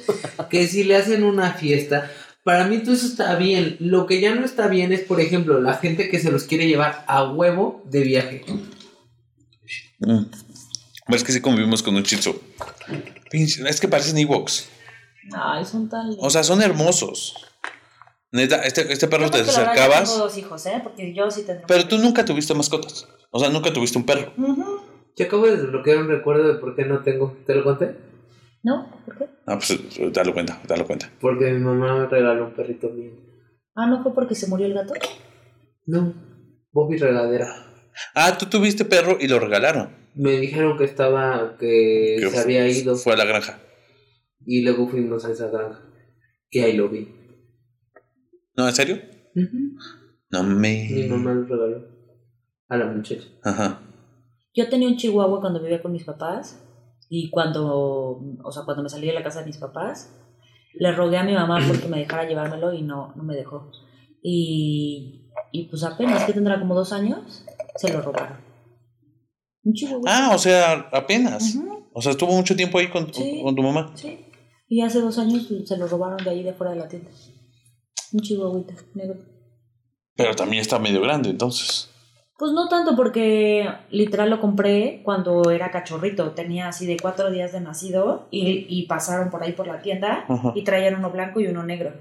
que si le hacen una fiesta. Para mí todo eso está bien. Lo que ya no está bien es, por ejemplo, la gente que se los quiere llevar a huevo de viaje. Mm. Es que sí convivimos con un. Pinche- Es que parecen Ewoks. Ay, son tan lindos. O sea, son hermosos. Neta, este, este perro Yo te verdad yo acercabas. Tengo dos hijos, ¿eh? Porque yo sí tendré. Pero tú nunca tuviste mascotas. O sea, nunca tuviste un perro. Ujú. Yo acabo de desbloquear un recuerdo de por qué no tengo. ¿Te lo conté? ¿No? ¿Por qué? Ah, pues dale cuenta, dale cuenta. Porque mi mamá me regaló un perrito mío. Ah, ¿no fue porque se murió el gato? No, Bobby regadera. Ah, tú tuviste perro y lo regalaron. Me dijeron que estaba, que Que se había ido. Fue a la granja. Y luego fuimos a esa granja. Y ahí lo vi. ¿No, en serio? No me. Mi mamá lo regaló. A la muchacha. Ajá. Yo tenía un chihuahua cuando vivía con mis papás y cuando, o sea, cuando me salí de la casa de mis papás, le rogué a mi mamá porque me dejara llevármelo y no, no me dejó. Y, y pues apenas que tendrá como dos años, se lo robaron. Un chihuahua. Ah, o sea, apenas. O sea, estuvo mucho tiempo ahí con, Sí. con tu mamá. sí. Y hace dos años se lo robaron de ahí de fuera de la tienda. Un chihuahuita negro. Pero también está medio grande, entonces. Pues no tanto porque literal lo compré cuando era cachorrito, tenía así de cuatro días de nacido y, y pasaron por ahí por la tienda Ajá. y traían uno blanco y uno negro.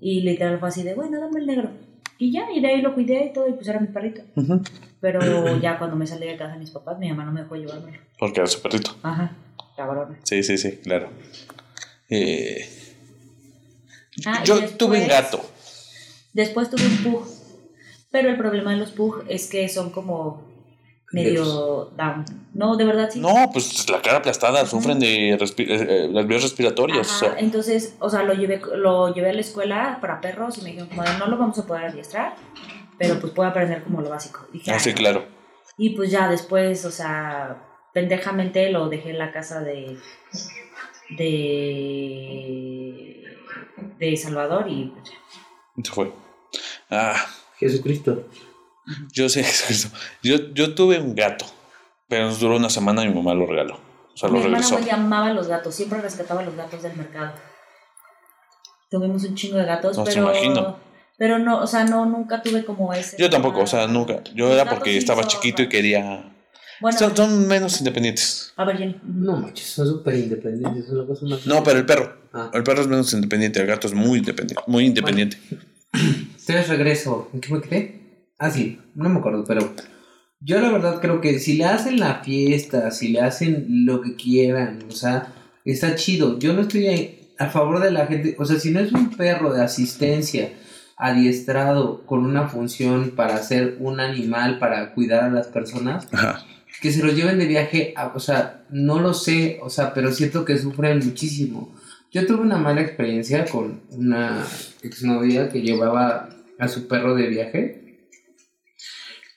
Y literal fue así de, bueno, dame el negro. Y ya, y de ahí lo cuidé y todo, y pues era mi perrito. Pero ya cuando me salí de casa de mis papás, mi mamá no me dejó llevármelo. Porque era su perrito. Ajá, cabrón. Sí, sí, sí, claro. Eh, Ah, yo después- tuve un gato. Después tuve un pug. Pero el problema de los pug es que son como medio down. No, de verdad sí. No, pues la cara aplastada, sufren de eh, eh, las vías respiratorias. Ajá, o sea, entonces, o sea, lo llevé, lo llevé a la escuela para perros y me dijeron como no lo vamos a poder adiestrar, pero pues puede aprender como lo básico. Dije, ah, sí, claro. Y pues ya después, o sea, pendejamente lo dejé en la casa de de de Salvador y pues, ya. Se fue. Ah, Jesucristo. yo sé, <laughs> Jesucristo. Yo, yo tuve un gato, pero nos duró una semana y mi mamá lo regaló. O sea, mi lo hermana regresó. muy amaba los gatos, siempre rescataba los gatos del mercado. Tuvimos un chingo de gatos, No, te pero imagino. pero no, o sea, no nunca tuve como ese. Yo tampoco, o sea, nunca. Yo Los era porque estaba chiquito y quería. Bueno, Son, son menos independientes. a ver, Jenny. No manches, son súper independientes, es una cosa más. No, pero el perro. Ah. El perro es menos independiente, el gato es muy independiente. Muy independiente. <clears throat> Entonces regreso. ¿En qué me quedé? Ah, sí, no me acuerdo, pero yo la verdad creo que si le hacen la fiesta, si le hacen lo que quieran, o sea, está chido. Yo no estoy a favor de la gente, o sea, si no es un perro de asistencia adiestrado con una función para ser un animal, para cuidar a las personas, Ajá. Que se los lleven de viaje, a- o sea, no lo sé, o sea, pero siento que sufren muchísimo. Yo tuve una mala experiencia con una exnovia que llevaba a su perro de viaje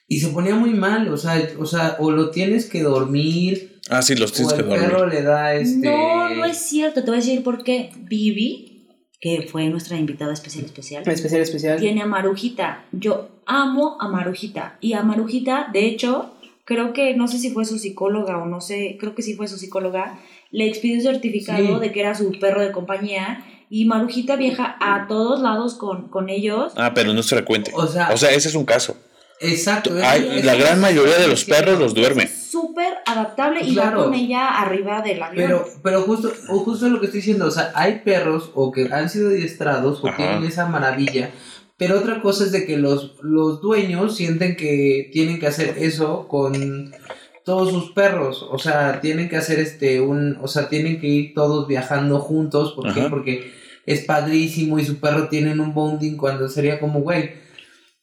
y se ponía muy mal, o sea, o sea, o lo tienes que dormir, Ah, sí, los o tienes que el dormir. perro le da este... No, no es cierto. Te voy a decir por qué. Vivi, que fue nuestra invitada especial especial, Especial, especial. tiene a Marujita. Yo amo a Marujita. Y a Marujita, de hecho, creo que, no sé si fue su psicóloga o no sé, creo que sí fue su psicóloga, le expidió un certificado Sí. de que era su perro de compañía. Y Marujita viaja a todos lados con, con ellos. Ah, pero no es frecuente. O sea- o sea ese es un caso. Exacto. Hay- es- la es- gran mayoría de los perros los duermen. Súper adaptable y Claro. va con ella arriba del avión. Pero, pero justo, o justo lo que estoy diciendo, o sea, hay perros o que han sido adiestrados o Ajá. tienen esa maravilla, pero otra cosa es de que los, los dueños sienten que tienen que hacer eso con todos sus perros, o sea, tienen que hacer este, un, o sea, tienen que ir todos viajando juntos, ¿por qué? Porque es padrísimo y su perro tienen un bonding cuando sería como, güey,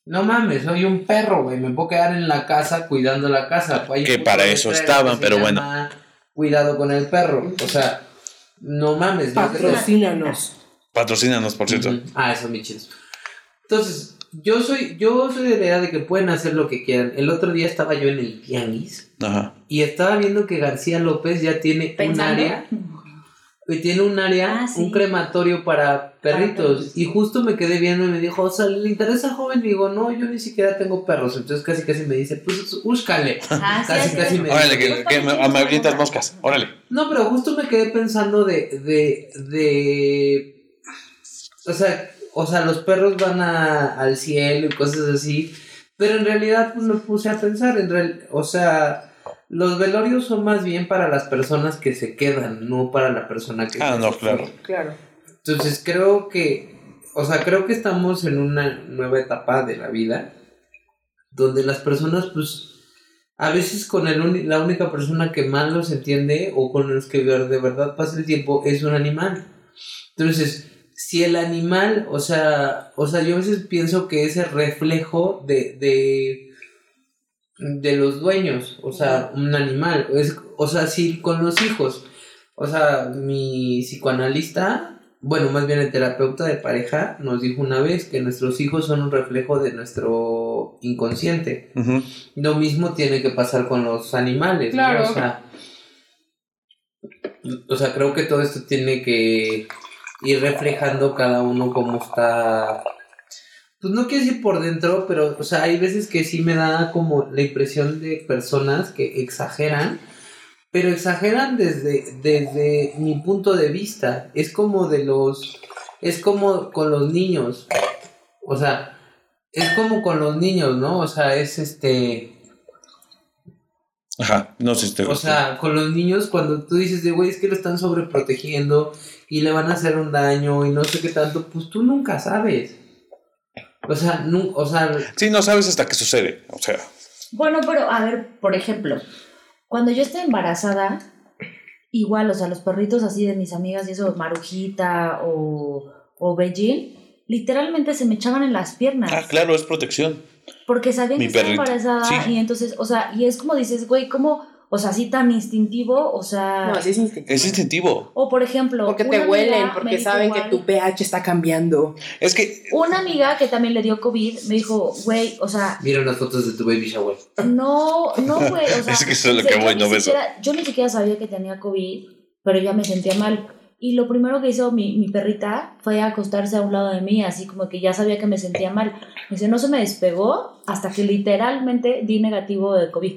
no mames, soy un perro, güey, me puedo quedar en la casa cuidando la casa. Hay Que para eso estaban, pero bueno. llama Cuidado con el perro, o sea, no mames. no Patrocínanos. Patrocínanos, por cierto. Ah, eso, mi chidos. Entonces, yo soy, yo soy de la idea de que pueden hacer lo que quieran. El otro día estaba yo en el tianguis Ajá. y estaba viendo que García López ya tiene un área, y tiene un área, Ah, sí. un crematorio para perritos. Y justo me quedé viendo y me dijo, o sea, ¿le interesa joven? Y digo, no, yo ni siquiera tengo perros. Entonces casi casi me dice, pues búscale. Ah, Casi, casi me- Órale, que, que me, amablientas moscas. Órale. No, pero justo me quedé pensando de, de, de, o sea, o sea, los perros van a, al cielo y cosas así, pero en realidad pues me puse a pensar, en real, o sea, los velorios son más bien para las personas que se quedan, no para la persona que Ah, se no, claro. Claro. Entonces creo que, o sea, creo que estamos en una nueva etapa de la vida donde las personas, pues, a veces con el la única persona que más los entiende o con los que de de verdad pasa el tiempo es un animal. Entonces, si el animal, o sea, o sea, yo a veces pienso que es el reflejo de, de, de los dueños, o sea, un animal, es, o sea, si con los hijos, o sea, mi psicoanalista, bueno, más bien el terapeuta de pareja, nos dijo una vez que nuestros hijos son un reflejo de nuestro inconsciente. Lo mismo tiene que pasar con los animales, ¿no? Claro. O sea, o sea, creo que todo esto tiene que ir reflejando cada uno cómo está. Pues no quiero decir por dentro, pero, o sea, hay veces que sí me da como la impresión de personas que exageran, pero exageran desde, desde mi punto de vista. Es como de los. Es como con los niños. O sea, es como con los niños, ¿no? O sea, es este. Ajá. No sé si te O gusta. sea, con los niños, cuando tú dices de güey, es que lo están sobreprotegiendo y le van a hacer un daño y no sé qué tanto, pues tú nunca sabes. O sea, nu- o sea, Sí, no sabes hasta que sucede. O sea, Bueno, pero a ver, por ejemplo, cuando yo estaba embarazada, igual, o sea, los perritos así de mis amigas y eso, Marujita o, o Beijing, literalmente se me echaban en las piernas. ah, claro, es protección. Porque sabían Mi que estaba embarazada sí. y entonces, o sea, y es como dices, güey, ¿cómo? O sea, así tan instintivo, o sea... No, así es instintivo. Es instintivo. O por ejemplo... Porque te huelen, porque saben que tu pH está cambiando. Es que Una amiga que también le dio COVID me dijo, güey, o sea, mira unas fotos de tu baby shower. no, no, güey, o <laughs> sea... Es que eso es lo que voy, no ves. Yo ni siquiera sabía que tenía COVID, pero ya me sentía mal. Y lo primero que hizo mi, mi perrita fue acostarse a un lado de mí, así como que ya sabía que me sentía mal. Me dice, no se me despegó hasta que literalmente di negativo de COVID.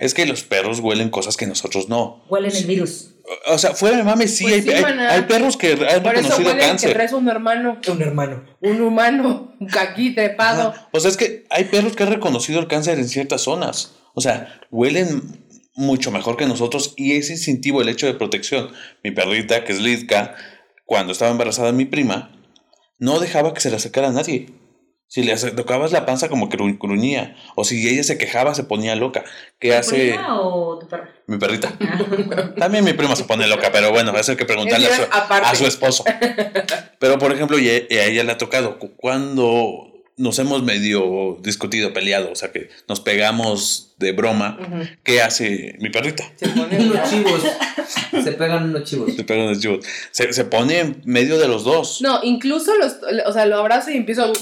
es que los perros huelen cosas que nosotros no. Huelen el virus. O sea, fuera de mames, sí, Pues hay, sí, hay- maná. hay perros que han Por eso reconocido que cáncer. traes un hermano, Un hermano. un humano, un aquí trepado. Ajá. O sea, es que hay perros que han reconocido el cáncer en ciertas zonas. O sea, huelen mucho mejor que nosotros y es instintivo el hecho de protección. Mi perrita, que es Lidka, cuando estaba embarazada mi prima, no dejaba que se le acercara a nadie. Si le tocabas la panza como que gru- gruñía. O si ella se quejaba, se ponía loca. ¿Qué ¿Tu hace prima o tu perro? mi perrita? <laughs> También mi prima se pone loca, pero bueno, eso hay que preguntarle a su, a su esposo. <laughs> Pero, por ejemplo, y a y a ella le ha tocado cu- cuando nos hemos medio discutido, peleado, o sea, que nos pegamos de broma, Ujú. ¿qué hace mi perrita? Se pone Unos chivos. Se pegan unos chivos. Se, pega de chivos. se, se pone en medio de los dos. No, incluso los, o sea, lo abrazo y empiezo a...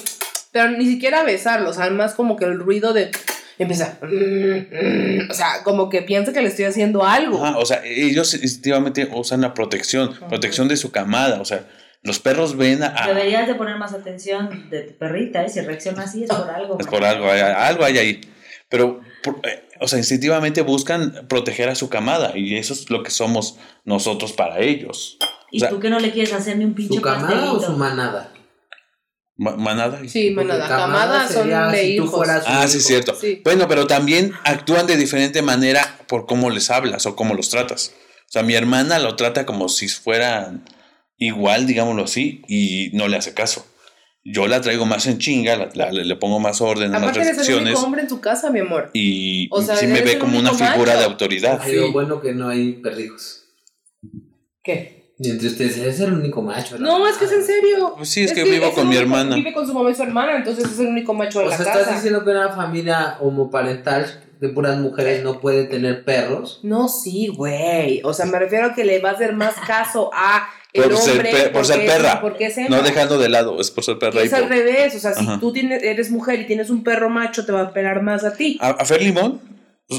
Pero ni siquiera a besarlo, o sea, más como que el ruido de... Empieza... O sea, como que piensa que le estoy haciendo algo. Ajá, o sea, ellos instintivamente usan la protección, protección de su camada, o sea, los perros ven a... Deberías de poner más atención de tu perrita, ¿eh? Si reacciona así es por algo. Es man. por algo, hay, algo hay ahí. Pero, por- eh, o sea, instintivamente buscan proteger a su camada y eso es lo que somos nosotros para ellos. ¿Y o sea- tú que no le quieres hacer ni un pinche ¿Su camada o pastelito? su manada? Ma- manada. y- Sí, manada. camada Camadas son de si hijos. Ah, sí, hijo. cierto. Sí. Bueno, pero también actúan de diferente manera por cómo les hablas o cómo los tratas. O sea, mi hermana lo trata como si fueran igual, digámoslo así, y no le hace caso. Yo la traigo más en chinga, la- la- le, pongo más orden, más Aparte eres el restricciones único hombre en tu casa, mi amor. y O sea, sí me eres ve el como una figura macho. de autoridad. Ay, lo bueno que no hay perrijos. ¿Qué? Y entre ustedes eres el único macho. la No, es que es en serio. Pues sí, es que vivo el con mi hermana. Vive con su mamá y su hermana, entonces es el único macho de O la sea, casa. estás diciendo que una familia homoparental de puras mujeres no puede tener perros. No, sí, güey. O sea, me refiero a que le va a hacer más caso a el Por ser hombre por ser es- perra. porque es hembra. No dejando de lado, es por ser perra y es al por- revés, o sea, si tú tienes, eres mujer y tienes un perro macho, te va a pelar más a ti. A, a Fer Limón,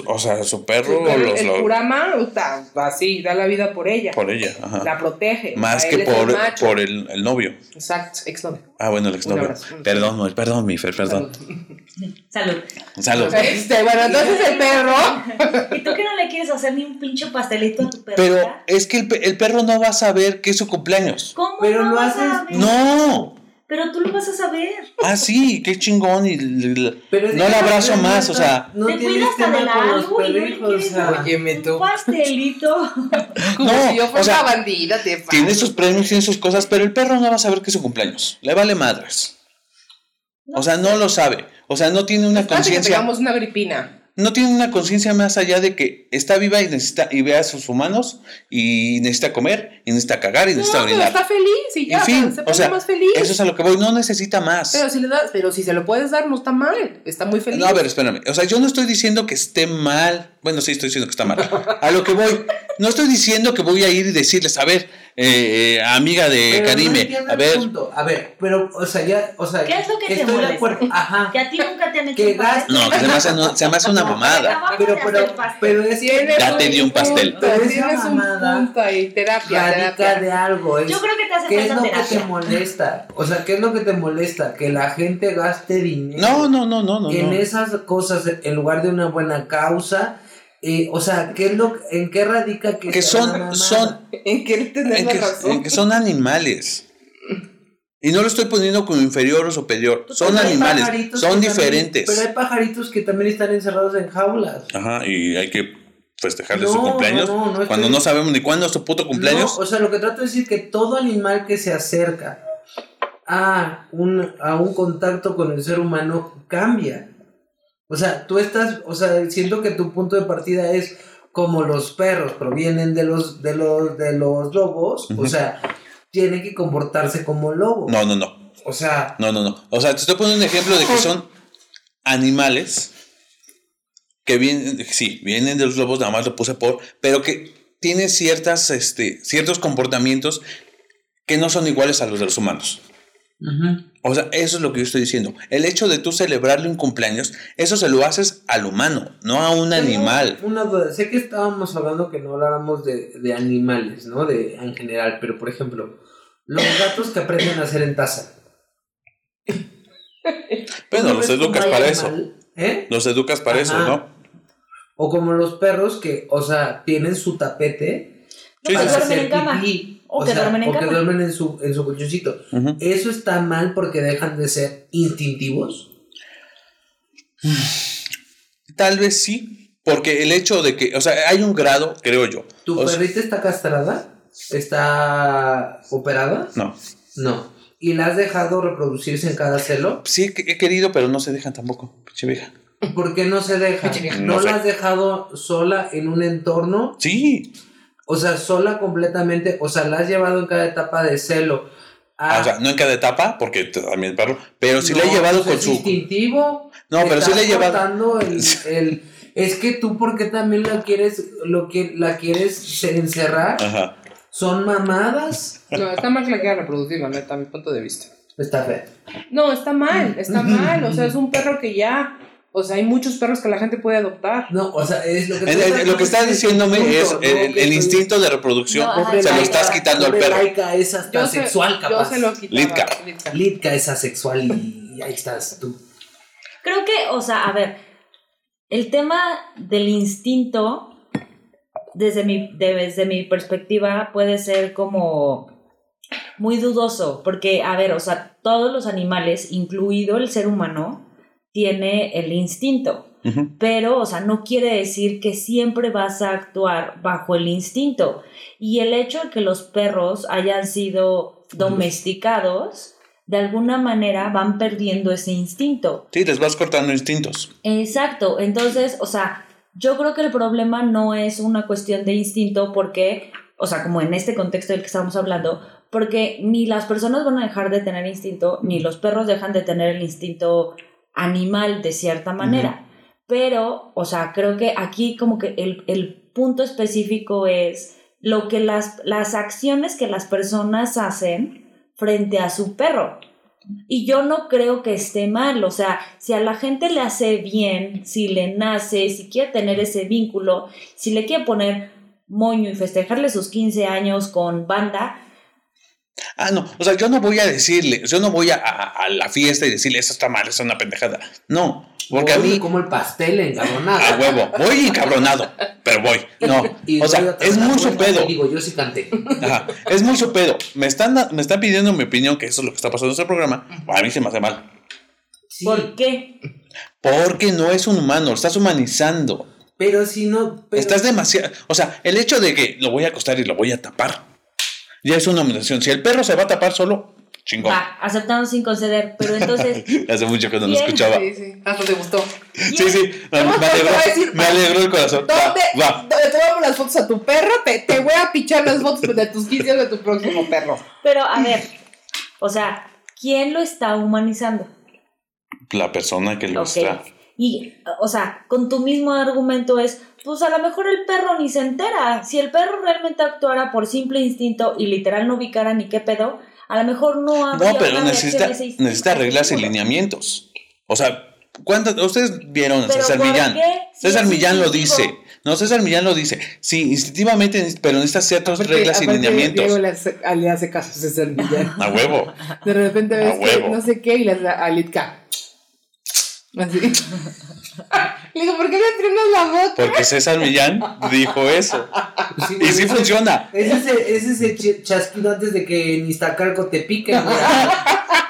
o sea, su perro Pero los, el lo- Kurama, puta, así, da la vida por ella. por ella, ajá. La protege. Más que es el por, por el, el novio. Exacto, exnovio. Ah, bueno, el exnovio. Perdón, no, perdón, mi Fer, perdón. Salud. Salud. Este, bueno, entonces el perro. ¿Y tú que no le quieres hacer ni un pinche pastelito a tu perrita? Pero es que el, pe- el perro no va a saber que es su cumpleaños. ¿Cómo Pero no lo haces- saber? No. Pero tú lo vas a saber. Ah, sí, qué chingón. Y Pero no le abrazo no más, o sea. No Te cuidas hasta tema de la algo y no le perrijos, o sea. Óyeme tú. un pastelito. <laughs> Como No, si yo fuera o sea, una bandida, te Tiene sus premios, tiene sus cosas, pero el perro no va a saber que es su cumpleaños. Le vale madres. O sea, no lo sabe. O sea, no tiene una Espérate que conciencia. tengamos una gripina. No tiene una conciencia más allá de que está viva y necesita y ve a sus humanos y necesita comer y necesita cagar y No, necesita pero orinar. está feliz y ya, en fin, se o pone sea, más feliz. eso es a lo que voy. No necesita más. Pero si le das, pero si se lo puedes dar, no está mal. Está muy feliz. No, a ver, espérame. O sea, yo no estoy diciendo que esté mal. Bueno, sí, estoy diciendo que está mal. A lo que voy. No estoy diciendo que voy a ir y decirles, a ver, eh, eh, amiga de Pero Karime, a ver, punto. A ver, pero, o sea, ya, o sea, ¿Qué es lo que te estoy de molesta? acuerdo. Ajá. Que a ti nunca te han hecho Que un pastel. no, que se me hace, no, se me hace una mamada. Pero, pero, pero es que Tienes Ya te di un pastel. punto, Pero esa tienes un mamada punto ahí. Terapia, radica terapia. de algo. Es, Yo creo que te hace ¿Qué es lo que terapia. te molesta? O sea, ¿qué es lo que te molesta? Que la gente gaste dinero No, no, no, no, no. en no. esas cosas en lugar de una buena causa. Eh, o sea, ¿qué es lo, ¿en qué radica que, son, son, En que tener en la que, razón. en que son animales. Y no lo estoy poniendo como inferior o superior. Son animales, son también- diferentes. pero hay pajaritos que también están encerrados en jaulas. Ajá, y hay que festejarle su No, cumpleaños. no, no, no cuando estoy- no sabemos ni cuándo es su puto cumpleaños. No, o sea, lo que trato de decir es que todo animal que se acerca a un, a un contacto con el ser humano cambia. O sea, tú estás, o sea, siento que tu punto de partida es como los perros provienen de los, de los, de los lobos, o sea, tiene que comportarse como lobo. No, no, no. O sea, No, no, no. O sea, te estoy poniendo un ejemplo de que son animales que vienen, sí, vienen de los lobos, nada más lo puse por, pero que tienen ciertas, este, ciertos comportamientos que no son iguales a los de los humanos. Ujú. O sea, eso es lo que yo estoy diciendo. El hecho de tú celebrarle un cumpleaños, eso se lo haces al humano, no a un animal. Una duda, sé que estábamos hablando que no habláramos de, de animales, ¿no? De, en general, pero por ejemplo, los gatos que aprenden a hacer en taza. Bueno, ¿Tú los educas para eso. ¿Eh? Los educas para eso. ¿no? O como los perros que, o sea, tienen su tapete No, Sí, que sí, sí. duermen en cama. pipí. O que duermen en o que duermen en su, en su colchoncito. ¿Eso está mal porque dejan de ser instintivos? Tal vez sí, porque el hecho de que, o sea, hay un grado, creo yo. ¿Tu O sea, perrita está castrada? ¿Está operada? no. No. ¿Y la has dejado reproducirse en cada celo? Sí, he querido, pero no se dejan tampoco, pinche vieja. ¿Por qué no se deja? No ¿No, sé. la has dejado sola en un entorno? Sí, O sea, sola completamente. O sea, la has llevado en cada etapa de celo. a- Ah, o sea, no en cada etapa, porque también el perro, pero sí le he llevado pues con es su... instintivo. No, pero sí le he llevado... cortando el, <laughs> el- es que tú, ¿por qué también la quieres, lo que la quieres encerrar? Ajá. Son mamadas. No, está mal que la quiera reproducir, la neta, a mi punto de vista. Está feo. No, está mal, está mal. O sea, es un perro que ya. O sea, hay muchos perros que la gente puede adoptar. No, o sea, es lo que En- en- lo que estás diciéndome es el, el- el instinto de reproducción, No, ajá, se lo estás quitando al perro. Laika es hasta Yo se, sexual, yo capaz. se lo quitaba. Litka. Litka. Litka es asexual y ahí estás tú. Creo que, o sea, a ver, el tema del instinto, desde mi, desde mi perspectiva, puede ser como muy dudoso, porque, a ver, o sea, todos los animales, incluido el ser humano, tiene el instinto. Pero, o sea, no quiere decir que siempre vas a actuar bajo el instinto. Y el hecho de que los perros hayan sido domesticados, de alguna manera van perdiendo ese instinto. Sí, les vas cortando instintos. Exacto, entonces, o sea, yo creo que el problema no es una cuestión de instinto porque, o sea, como en este contexto del que estamos hablando, porque ni las personas van a dejar de tener instinto, ni los perros dejan de tener el instinto animal de cierta manera. Pero, o sea, creo que aquí como que el, el punto específico es lo que las, las acciones que las personas hacen frente a su perro. Y yo no creo que esté mal, o sea, si a la gente le hace bien, si le nace, si quiere tener ese vínculo, si le quiere poner moño y festejarle sus 15 años con banda, Ah, no, o sea, yo no voy a decirle, yo no voy a, a- a la fiesta y decirle, eso está mal, eso es una pendejada. No, porque a Voy mí, como el pastel encabronado. a huevo, voy encabronado, pero voy. No, <laughs> Y o sea, es bueno, pedo. Digo, yo sí canté. <laughs> Ajá, es muy su pedo. Me están, me están pidiendo mi opinión, que eso es lo que está pasando en este programa. A mí se me hace mal. Sí, ¿por qué? Porque no es un humano, lo estás humanizando. pero si no. Pero, Estás demasiado. O sea, el hecho de que lo voy a acostar y lo voy a tapar, ya es una humillación. Si el perro se va a tapar solo, chingón. Va, aceptaron sin conceder, pero entonces, <laughs> Hace mucho que no lo escuchaba. Sí, sí. Hasta te gustó. Sí, sí, me, alegró, decir, me alegró el corazón. ¿Dónde, va. ¿Dónde te tomamos las fotos a tu perro? Te, te voy a pichar las fotos de tus 15 años de tu próximo perro. pero a ver, o sea, ¿quién lo está humanizando? La persona que lo Ok. está. Y, o sea, con tu mismo argumento es, pues a lo mejor el perro ni se entera. Si el perro realmente actuara por simple instinto y literal no ubicara ni qué pedo, a lo mejor no habría No, pero una necesita, necesita reglas y lineamientos. O sea, ¿cuántas? Ustedes vieron Pero César ¿por Millán. Si César Millán lo dice. No, César Millán lo dice. Sí, instintivamente, pero necesitas ciertas reglas y lineamientos. Diego le hace, a- le hace caso a César Millán. <laughs> A huevo. De repente ves A que huevo. no sé qué y le hace a Litka. Así. Le digo, ¿por qué me truenas la boca? Porque César Millán dijo eso. Sí, Y sí ese- funciona. Es ese, es ese ch- chasquido antes de que en Iztacalco te piquen, güey.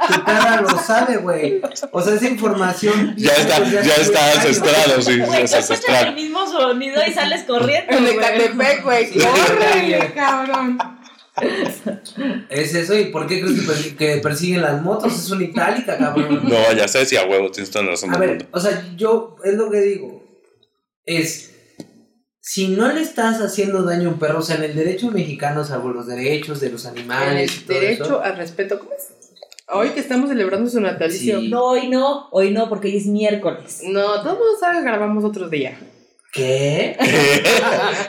Tu cara lo sabe, güey. O sea, esa información. Ya está, ya está ancestrado, sí, Güey, es escuchas el ancestral. mismo sonido y sales corriendo. El de güey. Güey. Sí, ¡Córrele, sí. cabrón! Es eso, ¿y por qué crees que, persi- que persiguen las motos? Es una itálica, cabrón. No, ya sé si a huevo tienes toda la razón. A ver, mundo. o sea, yo, es lo que digo, es, si no le estás haciendo daño a un perro, o sea, en el derecho mexicano, salvo los derechos de los animales y el todo derecho eso, al respeto. ¿Cómo es? Hoy que estamos celebrando su natalicio. Sí. No, hoy no, hoy no, porque hoy es miércoles. No, todo el mundo sabe que grabamos otro día. ¿Qué?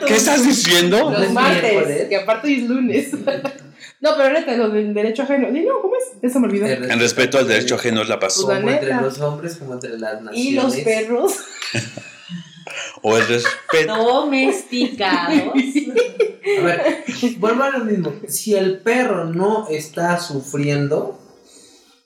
¿Qué estás diciendo? ¿No Los es martes, que aparte es lunes. <laughs> no, pero neta, lo del derecho ajeno. Dilo, ¿cómo es? Se me olvidó. El En respeto al derecho ajeno es la paz. Pues Como entre los hombres, como entre las naciones. Y los perros. <laughs> O el respeto. Domesticados. <laughs> A ver, vuelvo a lo mismo. Si el perro no está sufriendo,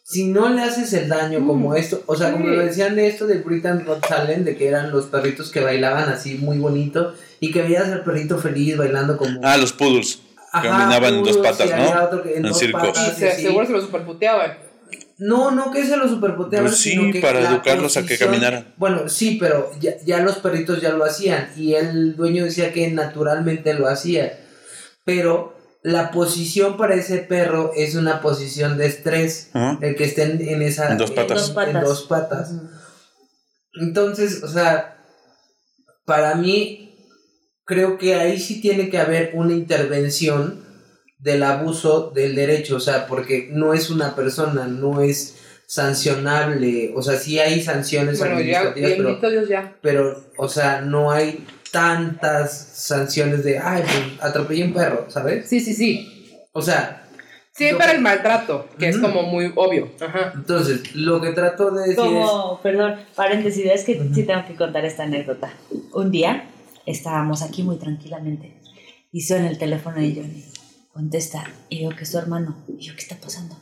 si no le haces el daño como esto, o sea, como lo decían de esto de Britain Got Talent, de que eran los perritos que bailaban así muy bonito y que veías al perrito feliz bailando como. Ah, los poodles. Ajá, caminaban en dos patas, ¿no? en En circos. Y patas, y se, así. seguro se lo superputeaban. No, no que se los superpoteaban, Pues sí, sino que para educarlos a que caminaran. Bueno, sí, pero ya, ya los perritos ya lo hacían y el dueño decía que naturalmente lo hacía. Pero la posición para ese perro es una posición de estrés, el que estén en esa En dos patas. Dos patas. en dos patas. Entonces, o sea, para mí creo que ahí sí tiene que haber una intervención del abuso del derecho, o sea, porque no es una persona, no es sancionable, o sea, sí hay sanciones Bueno, ya, administrativas, pero, bendito Dios ya. pero, o sea, no hay tantas sanciones de, ay, pues atropellé un perro, ¿sabes? Sí, sí, sí. O sea, Sí, Lo para el maltrato, que es Ujú. como muy obvio. Ajá. entonces, lo que trato de decir es, Como, perdón, paréntesis, es que sí tengo que contar esta anécdota. Un día estábamos aquí muy tranquilamente y suena el teléfono de Johnny. Contesta y veo que es su hermano. Y yo, ¿qué está pasando?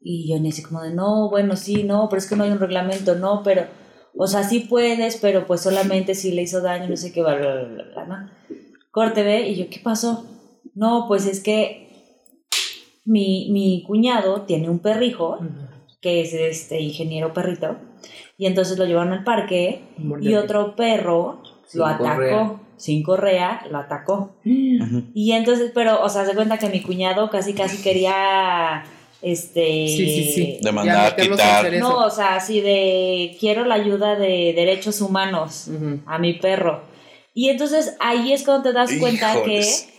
Y Johnny así como de, no, bueno, sí, no, pero es que no hay un reglamento, no, pero, o sea, sí puedes, pero pues solamente si le hizo daño, no sé qué, bla, bla, bla, bla, bla, ¿no? Corte ve y yo, ¿qué pasó? No, pues es que mi, mi cuñado tiene un perrijo que es este ingeniero perrito, y entonces lo llevaron al parque y otro perro Sin lo atacó, correa. sin correa, lo atacó. Y entonces, pero, o sea, se cuenta que mi cuñado casi casi <laughs> quería, este... Sí, sí, sí. Demandar, quitar. No, o sea, así de, quiero la ayuda de derechos humanos a mi perro. Y entonces ahí es cuando te das cuenta Híjoles. que,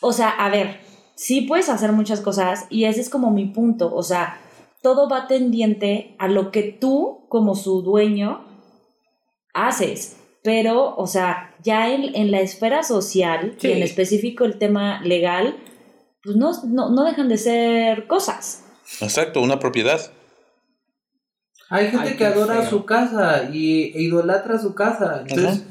o sea, a ver, sí puedes hacer muchas cosas y ese es como mi punto, o sea, todo va tendiente a lo que tú como su dueño haces. Pero, o sea, ya en, en la esfera social Sí. y en específico el tema legal, pues no, no, no dejan de ser cosas. Exacto, una propiedad. Hay gente Ay, que adora feo. su casa y e idolatra su casa. Entonces,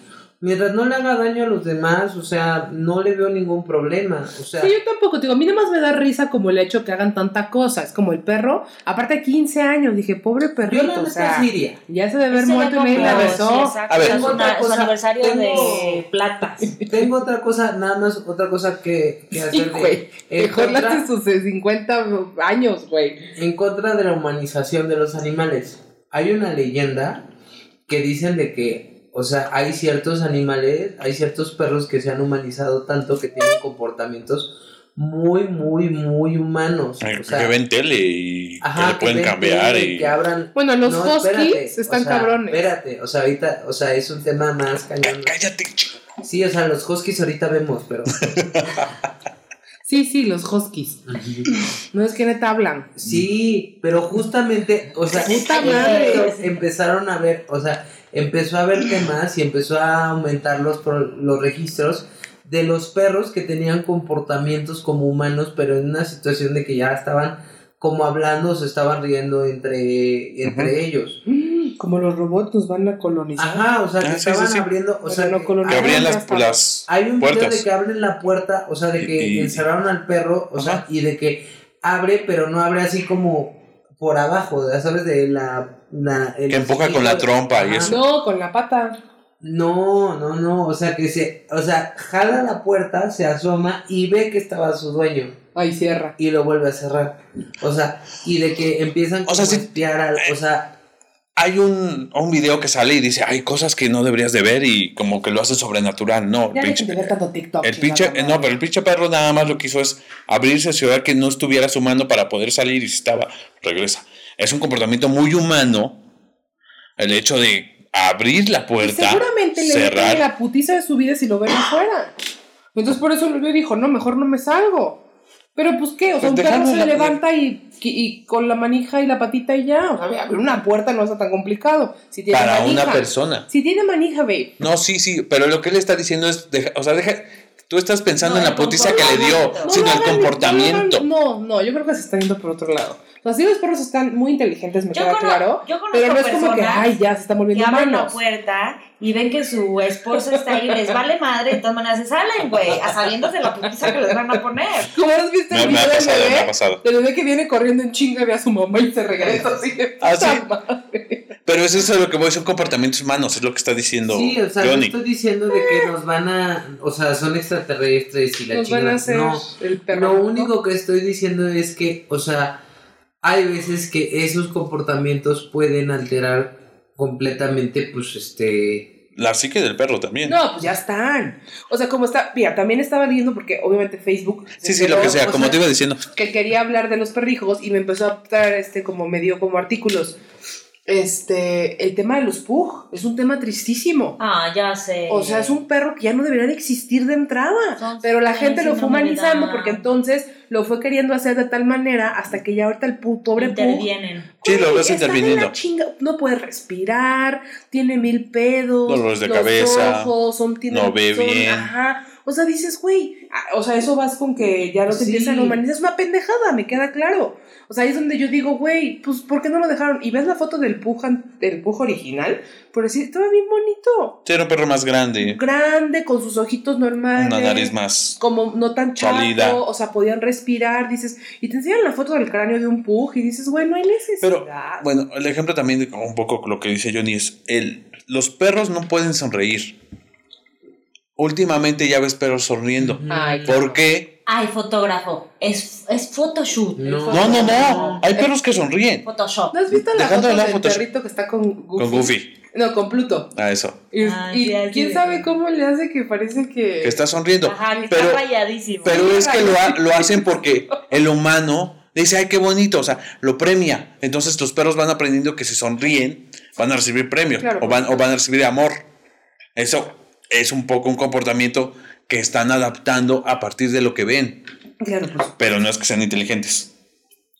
mientras no le haga daño a los demás, o sea, no le veo ningún problema. O sea, Sí, yo tampoco, digo, a mí nada más me da risa como el hecho que hagan tanta cosa. Es como el perro, aparte de 15 años, dije, pobre yo perrito, la o neta sea, sí iría. ya se debe haber muerto y la besó. sí. A ver. Es una- cosa, aniversario tengo- de plata. <laughs> Tengo otra cosa, nada más otra cosa que, que Sí, hacer de- güey. en, Mejor contra, sus 50 años, güey. en contra de la humanización de los animales. Hay una leyenda que dicen de que, o sea, hay ciertos animales, hay ciertos perros que se han humanizado tanto que tienen comportamientos muy, muy, muy humanos. O sea, que ven tele y Ajá, que le pueden cambiar y que abran. Bueno, los No, espérate, están o sea, cabrones. Espérate, o sea, ahorita, o sea, es un tema más cañón. cállate chico. Sí, o sea, los huskies ahorita vemos, pero. <laughs> Sí, sí, los huskies. No es que neta hablan. Sí, pero justamente, o sea, empezaron a ver, o sea, empezó a haber temas y empezó a aumentar los, pro- los registros de los perros que tenían comportamientos como humanos, pero en una situación de que ya estaban como hablando, o se estaban riendo entre, entre Ujú. ellos. Como los robots nos van a colonizar. Ajá, o sea, que Ah, sí, estaban sí. abriendo, o sea, no que- abrían las, las Hay un video puertas. de que abren la puerta, o sea, de que Y- encerraron al perro, o sea, y de que abre, pero no abre así como por abajo, ya sabes, de la... la el Que empuja con la trompa y eso. No, con la pata. No, no, no, o sea, que se, o sea, jala la puerta, se asoma y ve que estaba su dueño Ahí cierra. y lo vuelve a cerrar. O sea, y de que empiezan O sea, como a espiar al, o sea, hay un, un video que sale y dice, hay cosas que no deberías de ver y como que lo hace sobrenatural. No, Ya el pinche, TikTok. el pinche, no, pero el pinche perro nada más lo que hizo es abrirse hacia ver que no estuviera su mano para poder salir y si estaba, regresa. Es un comportamiento muy humano el hecho de abrir la Y puerta, seguramente le meten cerrar. la putiza de su vida si lo ven afuera. Entonces por eso le dijo, no, mejor no me salgo. Pero pues qué, o sea, Pues un perro dejando se la- levanta y, y con la manija y la patita y ya. O sea, abrir una puerta no está tan complicado. Si tiene para manija. una persona. Si tiene manija, babe. No, sí, sí, pero lo que él está diciendo es, deja- o sea, deja, tú estás pensando No, en la putiza que le dio, sino lo el comportamiento. No, no, no, yo creo que se están yendo por otro lado. O sea, sí los perros están muy inteligentes, me Yo queda claro. yo conozco pero no es como que, ay, ya se están que volviendo abren la puerta y ven que su esposo está ahí y les vale madre, de todas maneras se salen, güey, a de la putiza que les van a poner. ¿Cómo has visto Me, el video del pasado, me ha bebé? pasado. Del bebé que viene corriendo en chinga ve a su mamá y se regresa así de ¿Ah, puta sí? madre. Pero es eso lo que voy, son comportamientos humanos, es lo que está diciendo Sí, o sea, no estoy diciendo de que nos van a. O sea, son extraterrestres y la Nos van chingada. a hacer No. el perro. Lo ¿no? único que estoy diciendo es que, o sea, hay veces que esos comportamientos pueden alterar completamente, pues, este. La psique del perro también. No, pues ya están. O sea, como está. Mira, también estaba viendo porque obviamente Facebook. sí, sí, lo que sea, como sea- te iba diciendo. Que quería hablar de los perrijos y me empezó a traer este como medio como artículos. Este, el tema de los pug es un tema tristísimo. Ah, ya sé. O sea, es un perro que ya no debería de existir de entrada. Son- Pero la gente lo fue humanizando porque entonces lo fue queriendo hacer de tal manera hasta que ya ahorita el pu- pobre pug intervienen. Sí, lo ves está de la interviniendo. chinga, no puede respirar, tiene mil pedos, Dolores de los cabeza, ojos, son, tiene- no ve son- bien. Ajá. O sea, dices, güey, ah, o sea, eso vas con que ya no te Sí. empiezan a humanizar. Es una pendejada, me queda claro. O sea, ahí es donde yo digo, güey, pues, ¿por qué no lo dejaron? Y ves la foto del pujan, del pujo original, por decir, estaba bien bonito. Sí, era un perro más grande, Grande, con sus ojitos normales. una nariz más. Como no tan chato, o sea, podían respirar, dices, y te enseñan la foto del cráneo de un pug y dices, güey, no hay necesidad. Pero, bueno, el ejemplo también de un poco lo que dice Johnny es, el, los perros no pueden sonreír. Últimamente ya ves perros sonriendo. Ay, ¿Por qué? Ay, fotógrafo. Es, es photoshoot. No. No, no, no. Hay perros que sonríen. Photoshop. ¿No has visto la Dejando foto de lado del Photoshop. perrito que está con Goofy? Con Goofy. No, con Pluto. A eso. Y, Ah, y sí, así quién sabe cómo le hace que parece que... Que está sonriendo. Ajá, que Pero- está rayadísimo. Pero es que lo, ha- lo hacen porque el humano dice, ay, qué bonito, o sea, lo premia. Entonces los perros van aprendiendo que si sonríen, van a recibir premios Claro. o, van, o van a recibir amor. Eso es un poco un comportamiento que están adaptando a partir de lo que ven. Claro, pues. Pero no es que sean inteligentes.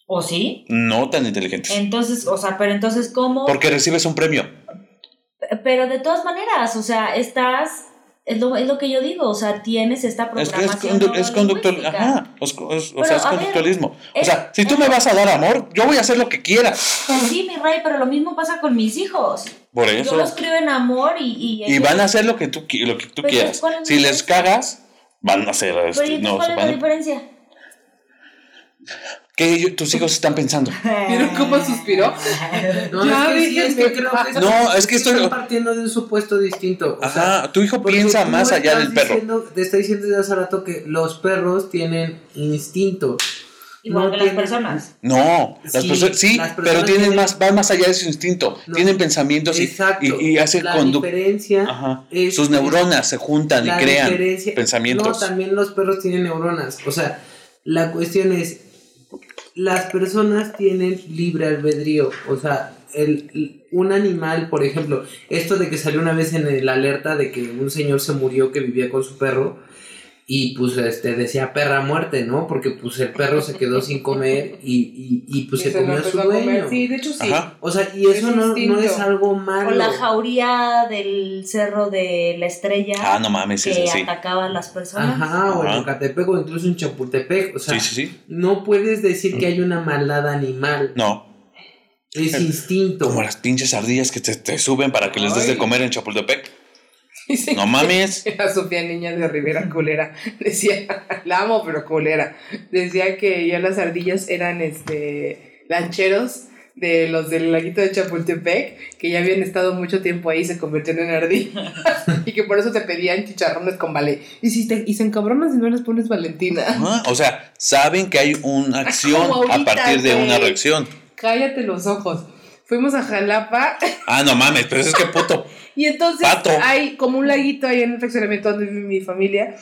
¿O sí? No tan inteligentes. Entonces, o sea, pero entonces, ¿cómo? Porque recibes un premio. Pero de todas maneras, o sea, estás. Es lo, es lo que yo digo, o sea, tienes esta Es, es, programación. condu- es conductual, ajá, es, es- o Pero, sea, es ver, conductualismo. o eh, sea, si tú eh, me vas a dar amor, yo voy a hacer lo que quiera. Pues sí, mi rey, pero lo mismo pasa con mis hijos. Por Yo los creo en amor y. Y, Y van a hacer lo que tú, lo que tú Pero, quieras. ¿cuál es la Si les cagas, van a hacer Pero, este, ¿y no, ¿cuál es van la diferencia? ¿Qué ellos- tus hijos están pensando? <laughs> ¿Vieron cómo suspiró? <laughs> No, Ya, es que sí, es que déjenme creo que paz. No, es que estoy- están partiendo de un supuesto distinto. o sea, Ajá, tu hijo piensa más allá del perro. diciendo- te está diciendo desde hace rato que los perros tienen instintos. Igual No que las personas. No, las Sí, personas, sí, las pero tienen tienen- más, van más allá de su instinto. No. Tienen pensamientos y, Exacto. y, y hacen la conducta. diferencia Ajá. es Sus neuronas se juntan y crean pensamientos. No, también los perros tienen neuronas. O sea, la cuestión es, las personas tienen libre albedrío. O sea, el, un animal, por ejemplo, esto de que salió una vez en el alerta de que un señor se murió que vivía con su perro y pues este decía perra muerte, ¿no? Porque pues el perro se quedó sin comer y, y, y, pues Y se se comió a su a dueño. Sí, de hecho sí. Ajá. O sea, y eso Es no, no es algo malo. O la jauría del cerro de la estrella Ah, no mames, sí, que sí, sí. atacaba a las personas. Ajá, o en Ajá. Ecatepec o incluso en Chapultepec. O sea, Sí, sí, sí. no puedes decir que hay una maldad animal. No, Es instinto. como las pinches ardillas que te, te suben para que les des de comer en Chapultepec. <laughs> No mames. <laughs> La Sofía Niña de Rivera Colera <laughs> decía, la amo, pero colera. Decía que ya las ardillas eran este lancheros de los del laguito de Chapultepec, que ya habían estado mucho tiempo ahí y se convirtieron en ardillas. y que por eso te pedían chicharrones con ballet. Y, si te, y se encabronan si no les pones Valentina. O sea, saben que hay una acción a partir de una reacción. Cállate los ojos. Fuimos a Jalapa Ah, no mames, pero es que puto. <laughs> y entonces Pato. hay como un laguito ahí en el fraccionamiento donde vive mi familia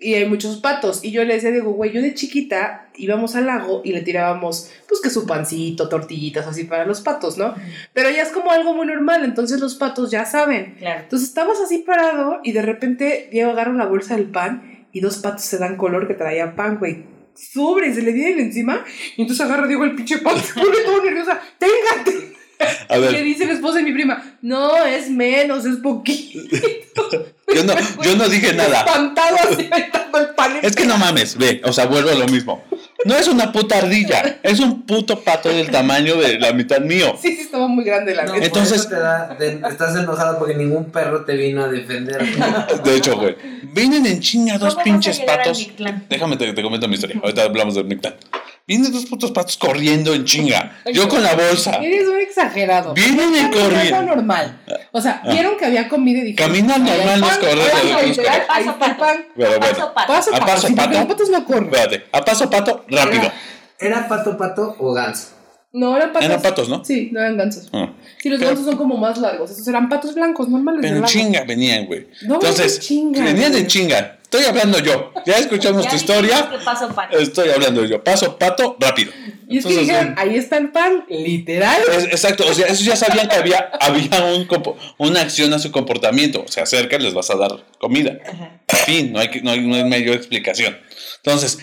y hay muchos patos. Y yo le decía, digo, güey, yo de chiquita íbamos al lago y le tirábamos, pues que su pancito, tortillitas así para los patos, ¿no? Pero ya es como algo muy normal, entonces los patos ya saben. Claro. Entonces estabas así parado y de repente Diego agarra la bolsa del pan y dos patos se dan color que traía pan, güey. Sobre, se le vienen encima y entonces agarra Diego el pinche pan, se pone todo nerviosa, téngate. <laughs> A Y le ver, dice la esposa de mi prima, no, es menos, es poquito. <laughs> yo no, yo no dije nada. Espantado así el pan. Es que no mames, ve, o sea, vuelvo a lo mismo. No es una puta ardilla, es un puto pato del tamaño de la mitad mío. Sí, sí, estaba muy grande la No. Entonces- por eso te da- te- estás enojado porque ningún perro te vino a defender. <laughs> De hecho, güey, vienen en chinga dos ¿Cómo vas a pinches patos. Déjame te, te comento mi historia. Ahorita hablamos del Mictlán. Vienen dos putos patos corriendo en chinga. Yo con la bolsa. Eres un exagerado. Vienen en corriendo. Normal. O sea, vieron que había comida y dijeron. Caminar "Ahí hay normal de los literal, Paso el paso. Paso, paso. A pato. no corren. espérate. A paso pato, rápido. ¿Era pato pato o ganso? No, eran patos. Eran patos, ¿no? Sí, no eran gansos. Ah. Sí, los gansos son como más largos. Esos eran patos blancos, normales. Pero en chinga venían, güey. No, Entonces, en chinga, venían en chinga. Estoy hablando yo. Ya escuchamos Ya tu historia. que paso pato. Estoy hablando yo. Paso pato, rápido. Y es que Entonces, dijeron, ahí está el pan, literal. Es- exacto, o sea, esos ya sabían que había, había un una acción a su comportamiento. Se acercan, les vas a dar comida. Fin, no hay, que- no hay, no hay mayor explicación. Entonces,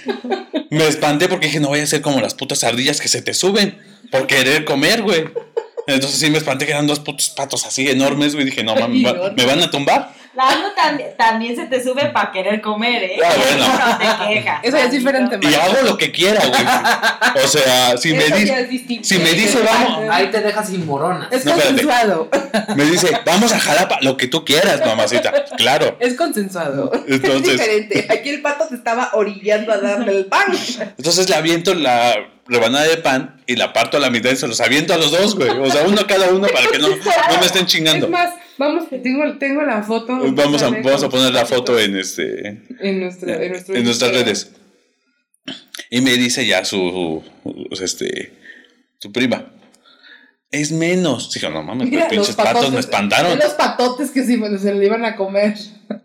me espanté porque dije, no voy a ser como las putas ardillas que se te suben por querer comer, güey. Entonces sí me espanté que eran dos putos patos así enormes, güey. Dije, no <laughs> mames, ¿me va- ¿me van a tumbar? La Ando también, también se te sube para querer comer, ¿eh? Ah, bueno. No te quejas. Eso ya es diferente, Y hago lo que quiera, güey. O sea, si me dice, si me dice, vamos, Ahí te dejas sin moronas. Es No, espérate. consensuado. me dice, vamos a Jalapa, lo que tú quieras, mamacita. Claro. Es consensuado. Entonces- es diferente. Aquí el pato te estaba orillando a darle el pan. Entonces le aviento la rebanada de pan y la parto a la mitad y se los aviento a los dos, güey. O sea, uno a cada uno para que no, no me estén chingando. Es más, vamos, tengo, tengo la foto. Vamos a, vamos a poner la foto en este en, nuestra, en, nuestro en nuestras redes. Y me dice ya su, su- este su prima. Es menos. Dijo, no mames, Mira, los pinches los patos me espantaron. ve Los patotes que sí, bueno, se lo iban a comer.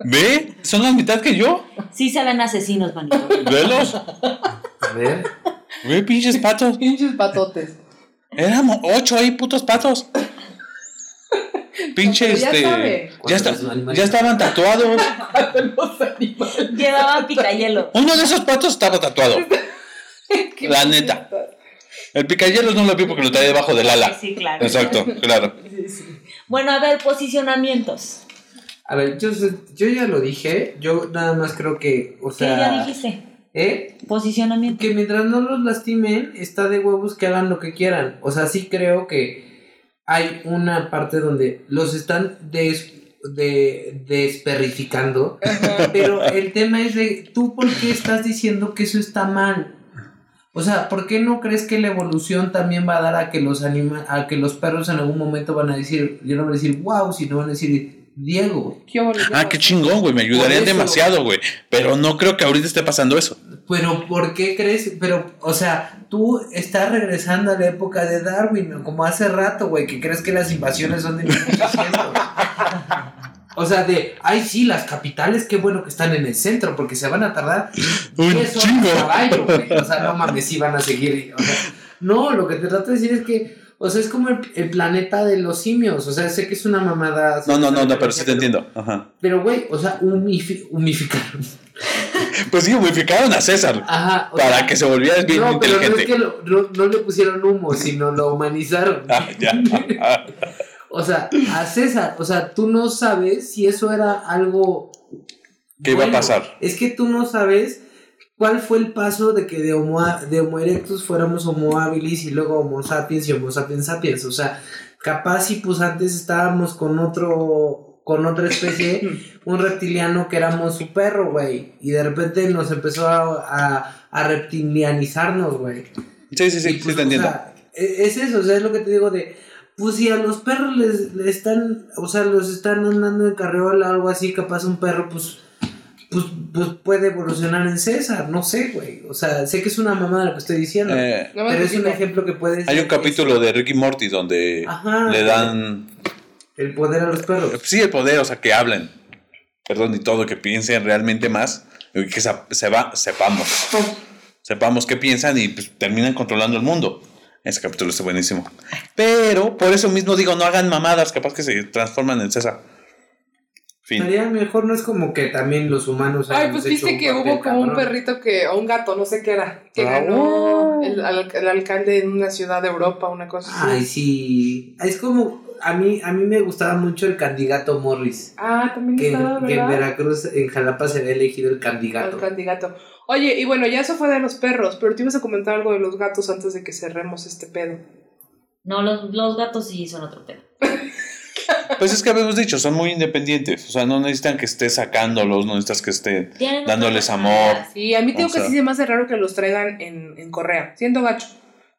¿Ve? Son la mitad que yo. Sí se ven asesinos, manito. Velos. A ver. Ve, pinches patos. Pinches patotes. Éramos ocho ahí, putos patos. <laughs> Pinche este. sabe. Ya, está- ya estaban tatuados. <laughs> Los animales. Llevaba picayelo. Uno de esos patos estaba tatuado. <laughs> La neta. El picayelos no lo vi porque lo traía debajo del ala. Sí, claro. Exacto, claro. Bueno, a ver, posicionamientos. A ver, yo, yo ya lo dije. Yo nada más creo que. O ¿Qué sea. ya dijiste? ¿Eh? Posicionamiento. Que mientras no los lastimen, está de huevos que hagan lo que quieran. O sea, sí creo que hay una parte donde los están des, de, desperrificando. Pero el tema es de, ¿tú por qué estás diciendo que eso está mal? O sea, ¿por qué no crees que la evolución también va a dar a que los anima a que los perros en algún momento van a decir, yo no voy a decir wow, sino van a decir Diego? Qué bonito. Ah, qué chingón, güey. Me ayudaría Por eso. demasiado, güey. Pero no creo que ahorita esté pasando eso. Pero ¿por qué crees? Pero, o sea, tú estás regresando a la época de Darwin, como hace rato, güey, que crees que las invasiones son de 1800. <laughs> O sea, de, ay, sí, las capitales, qué bueno que están en el centro, porque se van a tardar Un 10 horas chingo. caballo. O sea, no mames, sí van a seguir. o sea, no, lo que te trato de decir es que, o sea, es como el, el planeta de los simios. O sea, sé que es una mamada. No, no, no, no, pero sí te entiendo. Ajá. Pero, güey, o sea, humifi- humificar. <laughs> Pues sí, modificaron a César Ajá. para sea, que se volviera bien no, pero no es inteligente. que lo- no, no le pusieron humo, sino lo humanizaron. <laughs> Ah, ya. Ah, <laughs> O sea, a César, o sea, tú no sabes si eso era algo. ¿Qué iba a pasar? Es que tú no sabes cuál fue el paso de que de Homo, de homo erectus fuéramos Homo habilis y luego Homo sapiens y Homo sapiens sapiens. O sea, capaz si pues antes estábamos con otro. Con otra especie, <laughs> un reptiliano que éramos su perro, güey. Y de repente nos empezó a, a, a reptilianizarnos, güey. Sí, sí, sí, pues, sí te o entiendo. sea, e- es eso, o sea, es lo que te digo de, pues si a los perros les, les están, o sea, los están andando en carriola o algo así, capaz un perro, pues, pues, pues puede evolucionar en César, no sé, güey. O sea, sé que es una mamada lo que estoy diciendo. Eh, pero es un ejemplo que puedes. hay un capítulo de Ricky Morty donde Ajá. le dan El poder a los perros. sí el poder, o sea, que hablen. Perdón, y todo, que piensen realmente más, y que se, se va, sepamos. Sepamos qué piensan y pues, terminan controlando el mundo. Ese capítulo está buenísimo. Pero por eso mismo digo, no hagan mamadas, capaz que se transforman en César. Fin. Estaría mejor, no es como que también los humanos. Ay, pues viste que hubo como un perrito que, o un gato, no sé qué era, que Ah, ganó el, al- el alcalde en una ciudad de Europa, una cosa así. Ay, sí. Es como. A mí, a mí me gustaba mucho el candidato Morris. Ah, también Que, estaba, que en ¿verdad? Veracruz, en Jalapa, se había elegido el El candidato. candidato. Oye, y bueno, ya eso fue de los perros, pero te ibas a comentar algo de los gatos antes de que cerremos este pedo. No, los, los gatos sí son otro tema. <laughs> Pues es que habíamos dicho, son muy independientes. O sea, no necesitan que estés sacándolos, no necesitas que estén Tienen dándoles amor. Sí, a mí tengo O que sea- sí se me hace raro que los traigan en, en correa. Siento gacho.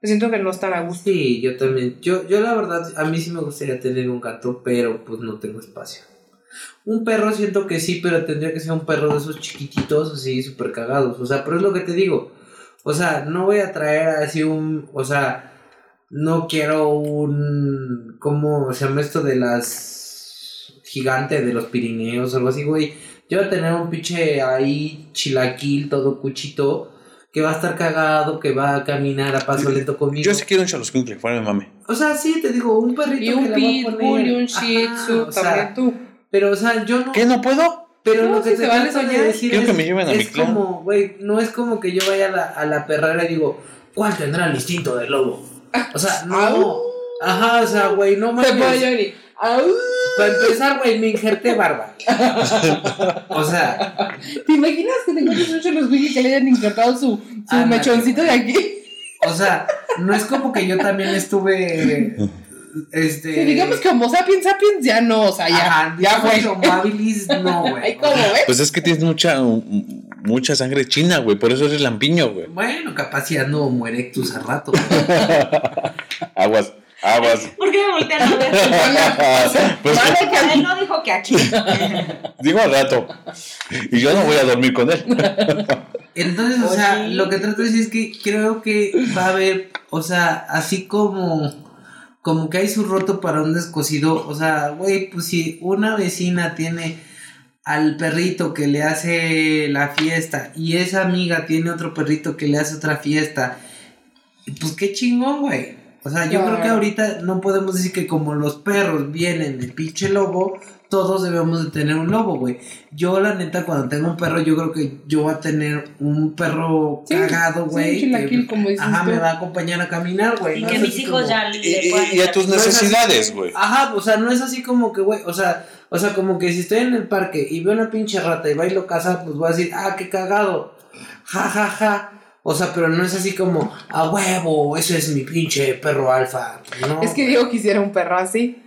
Me siento que no están a gusto. Sí, yo también. Yo, yo la verdad, a mí sí me gustaría tener un gato, pero pues no tengo espacio. Un perro siento que sí, pero tendría que ser un perro de esos chiquititos, así, súper cagados. O sea, pero es lo que te digo. O sea, no voy a traer así un... O sea, no quiero un... ¿Cómo se llama esto de las... Gigante de los Pirineos o algo así, güey? Yo voy a tener un pinche ahí chilaquil, todo cuchito, que va a estar cagado, que va a caminar a paso lento conmigo. Yo sí quiero un chaloscuincle, fuera mi mame. O sea, sí, te digo, un perrito Y que un a pitbull poner. y un shih Ajá, tzu, o sea, tú. Pero, o sea, yo no. ¿Qué? ¿No puedo? Pero No, lo que sí te se vale de soñar. decir Quiero es, que me lleven a mi es como, güey, no es como que yo vaya a la, a la perrera y digo, ¿cuál tendrá el instinto del lobo? O sea, <laughs> no. Au. Ajá, o sea, güey, no mames. Au. Para empezar, güey, me injerté barba. <laughs> o sea, ¿Te imaginas que te encuentres un Charles Wiggy que le hayan insertado su, su mechoncito de aquí? o sea, no es como que yo también estuve. Este. Que digamos que Homo sapiens sapiens ya no, o sea, ya, Ajá, ya habilis, no, güey. <laughs> Ay, ¿cómo? Pues es que tienes mucha, mucha sangre china, güey. Por eso eres lampiño, güey. Bueno, capaz si ando Homo erectus a rato. <laughs> Aguas, aguas. ¿Por qué me voltean a ver? <laughs> Pues Vale, que Él no dijo que aquí. <laughs> digo al rato. Y yo no voy a dormir con él. Entonces, o sea, Oye. lo que trato de decir es que creo que va a haber, o sea, así como, como que hay su roto para un descosido, o sea, güey, pues si una vecina tiene al perrito que le hace la fiesta y esa amiga tiene otro perrito que le hace otra fiesta, pues qué chingón, güey. O sea, yo creo que ahorita no podemos decir que como los perros vienen del pinche lobo, todos debemos de tener un lobo, güey. Yo, la neta, cuando tengo un perro, yo creo que yo voy a tener un perro Sí, cagado, sí, güey. un chilaquil, que- como dices Ajá, tú. me va a acompañar a caminar, güey. Y no que mis hijos como- ya Y, le puedan y- y a tus necesidades, güey. Ajá, o sea, no es así como que, güey, o sea, o sea, como que si estoy en el parque y veo una pinche rata y bailo casa, pues voy a decir, ah, qué cagado. Ja, ja, ja. O sea, pero no es así como, a huevo, ese es mi pinche perro alfa. No. Es que Diego quisiera un perro así.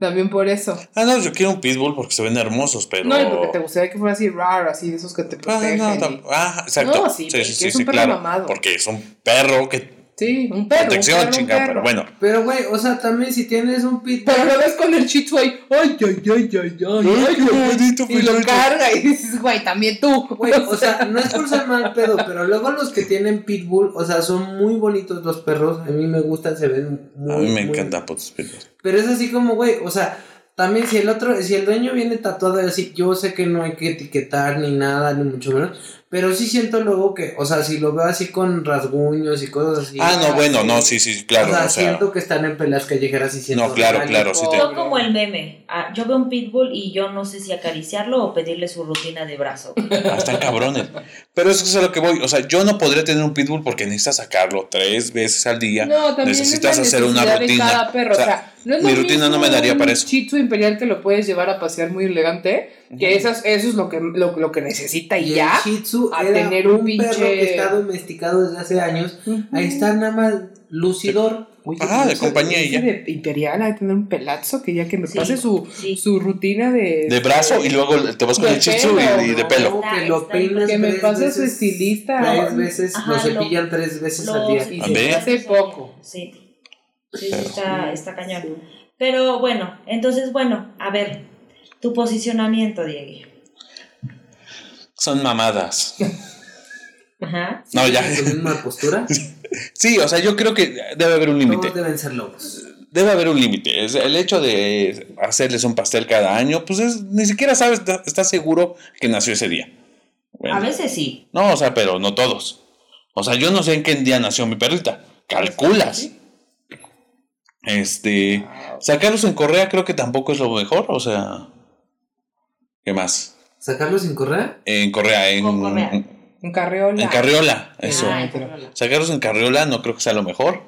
También por eso. Ah, no, yo quiero un pitbull porque se ven hermosos, pero. No, y porque te gustaría que fuera así raro, así de esos que te Ah, protegen. no, y- ah, exacto. No, sí, sí, sí, sí, es un sí, perro claro. mamado. Porque es un perro que. Sí, un perro. Protección, un perro, un chingada, perro. pero bueno. Pero, güey, o sea, también si tienes un pitbull. Pero lo ves con el chito ahí. Ay, ay, ay, ay, ay. Ay, ay, qué bonito, Y lo carga y dices, güey, también tú. Güey, o sea, no es por ser mal pedo, pero luego los que tienen pitbull, o sea, son muy bonitos los perros. A mí me gustan, se ven muy. A mí me encantan putos pitbulls. Pero es así como, güey, o sea, también si el otro, si el dueño viene tatuado y así, yo sé que no hay que etiquetar ni nada, ni mucho menos, pero sí siento luego que, o sea, si lo veo así con rasguños y cosas así. Ah, no, bueno, no, sí, sí, claro. o sea, O sea, siento que están en peleas callejeras y siento. No, claro, "Ay, claro, sí te- Yo como el meme. Ah, yo veo un pitbull y yo no sé si acariciarlo o pedirle su rutina de brazo. ah, están cabrones. Pero eso es a lo que voy. O sea, yo no podría tener un pitbull porque necesitas sacarlo tres veces al día. No, también necesitas hacer una rutina. cada perro. O O sea, sea, no mi rutina no me daría para un eso. Tzu imperial que lo puedes llevar a pasear muy elegante, que esas, eso es lo que, lo, lo que necesita y ya. el Shih Tzu a era tener un un perro pinche- que está domesticado desde hace años. Ahí está nada más lucidor. Oye, Ajá, de compañía y ya. de imperial hay que tener un pelazo que ya que me Sí, pase su, sí. su rutina de... De brazo y luego te vas con el pelo, y, y de No, pelo. que lo peinas Que me pase su estilista. Tres veces, Ajá, lo lo- cepillan tres veces al día. Y A se hace poco. Sí. Sí, sí, está, está cañón. Pero bueno, entonces, bueno, a ver, tu posicionamiento, Diego. Son mamadas. Ajá. No, ya. ¿Tienen tu misma postura? <laughs> Sí, o sea, yo creo que debe haber un límite. Deben ser lobos. Debe haber un límite. Es El hecho de hacerles un pastel cada año, pues es, ni siquiera sabes, estás seguro que nació ese día. Bueno. A veces sí. No, o sea, pero no todos. O sea, yo no sé en qué día nació mi perrita. Calculas. Este. Sacarlos en correa creo que tampoco es lo mejor. O sea. ¿Qué más? ¿Sacarlos sin correa? En correa, en. Con correa. Un carriola. En carriola, eso. Ay, pero- pero- Sacarlos en carriola no creo que sea lo mejor.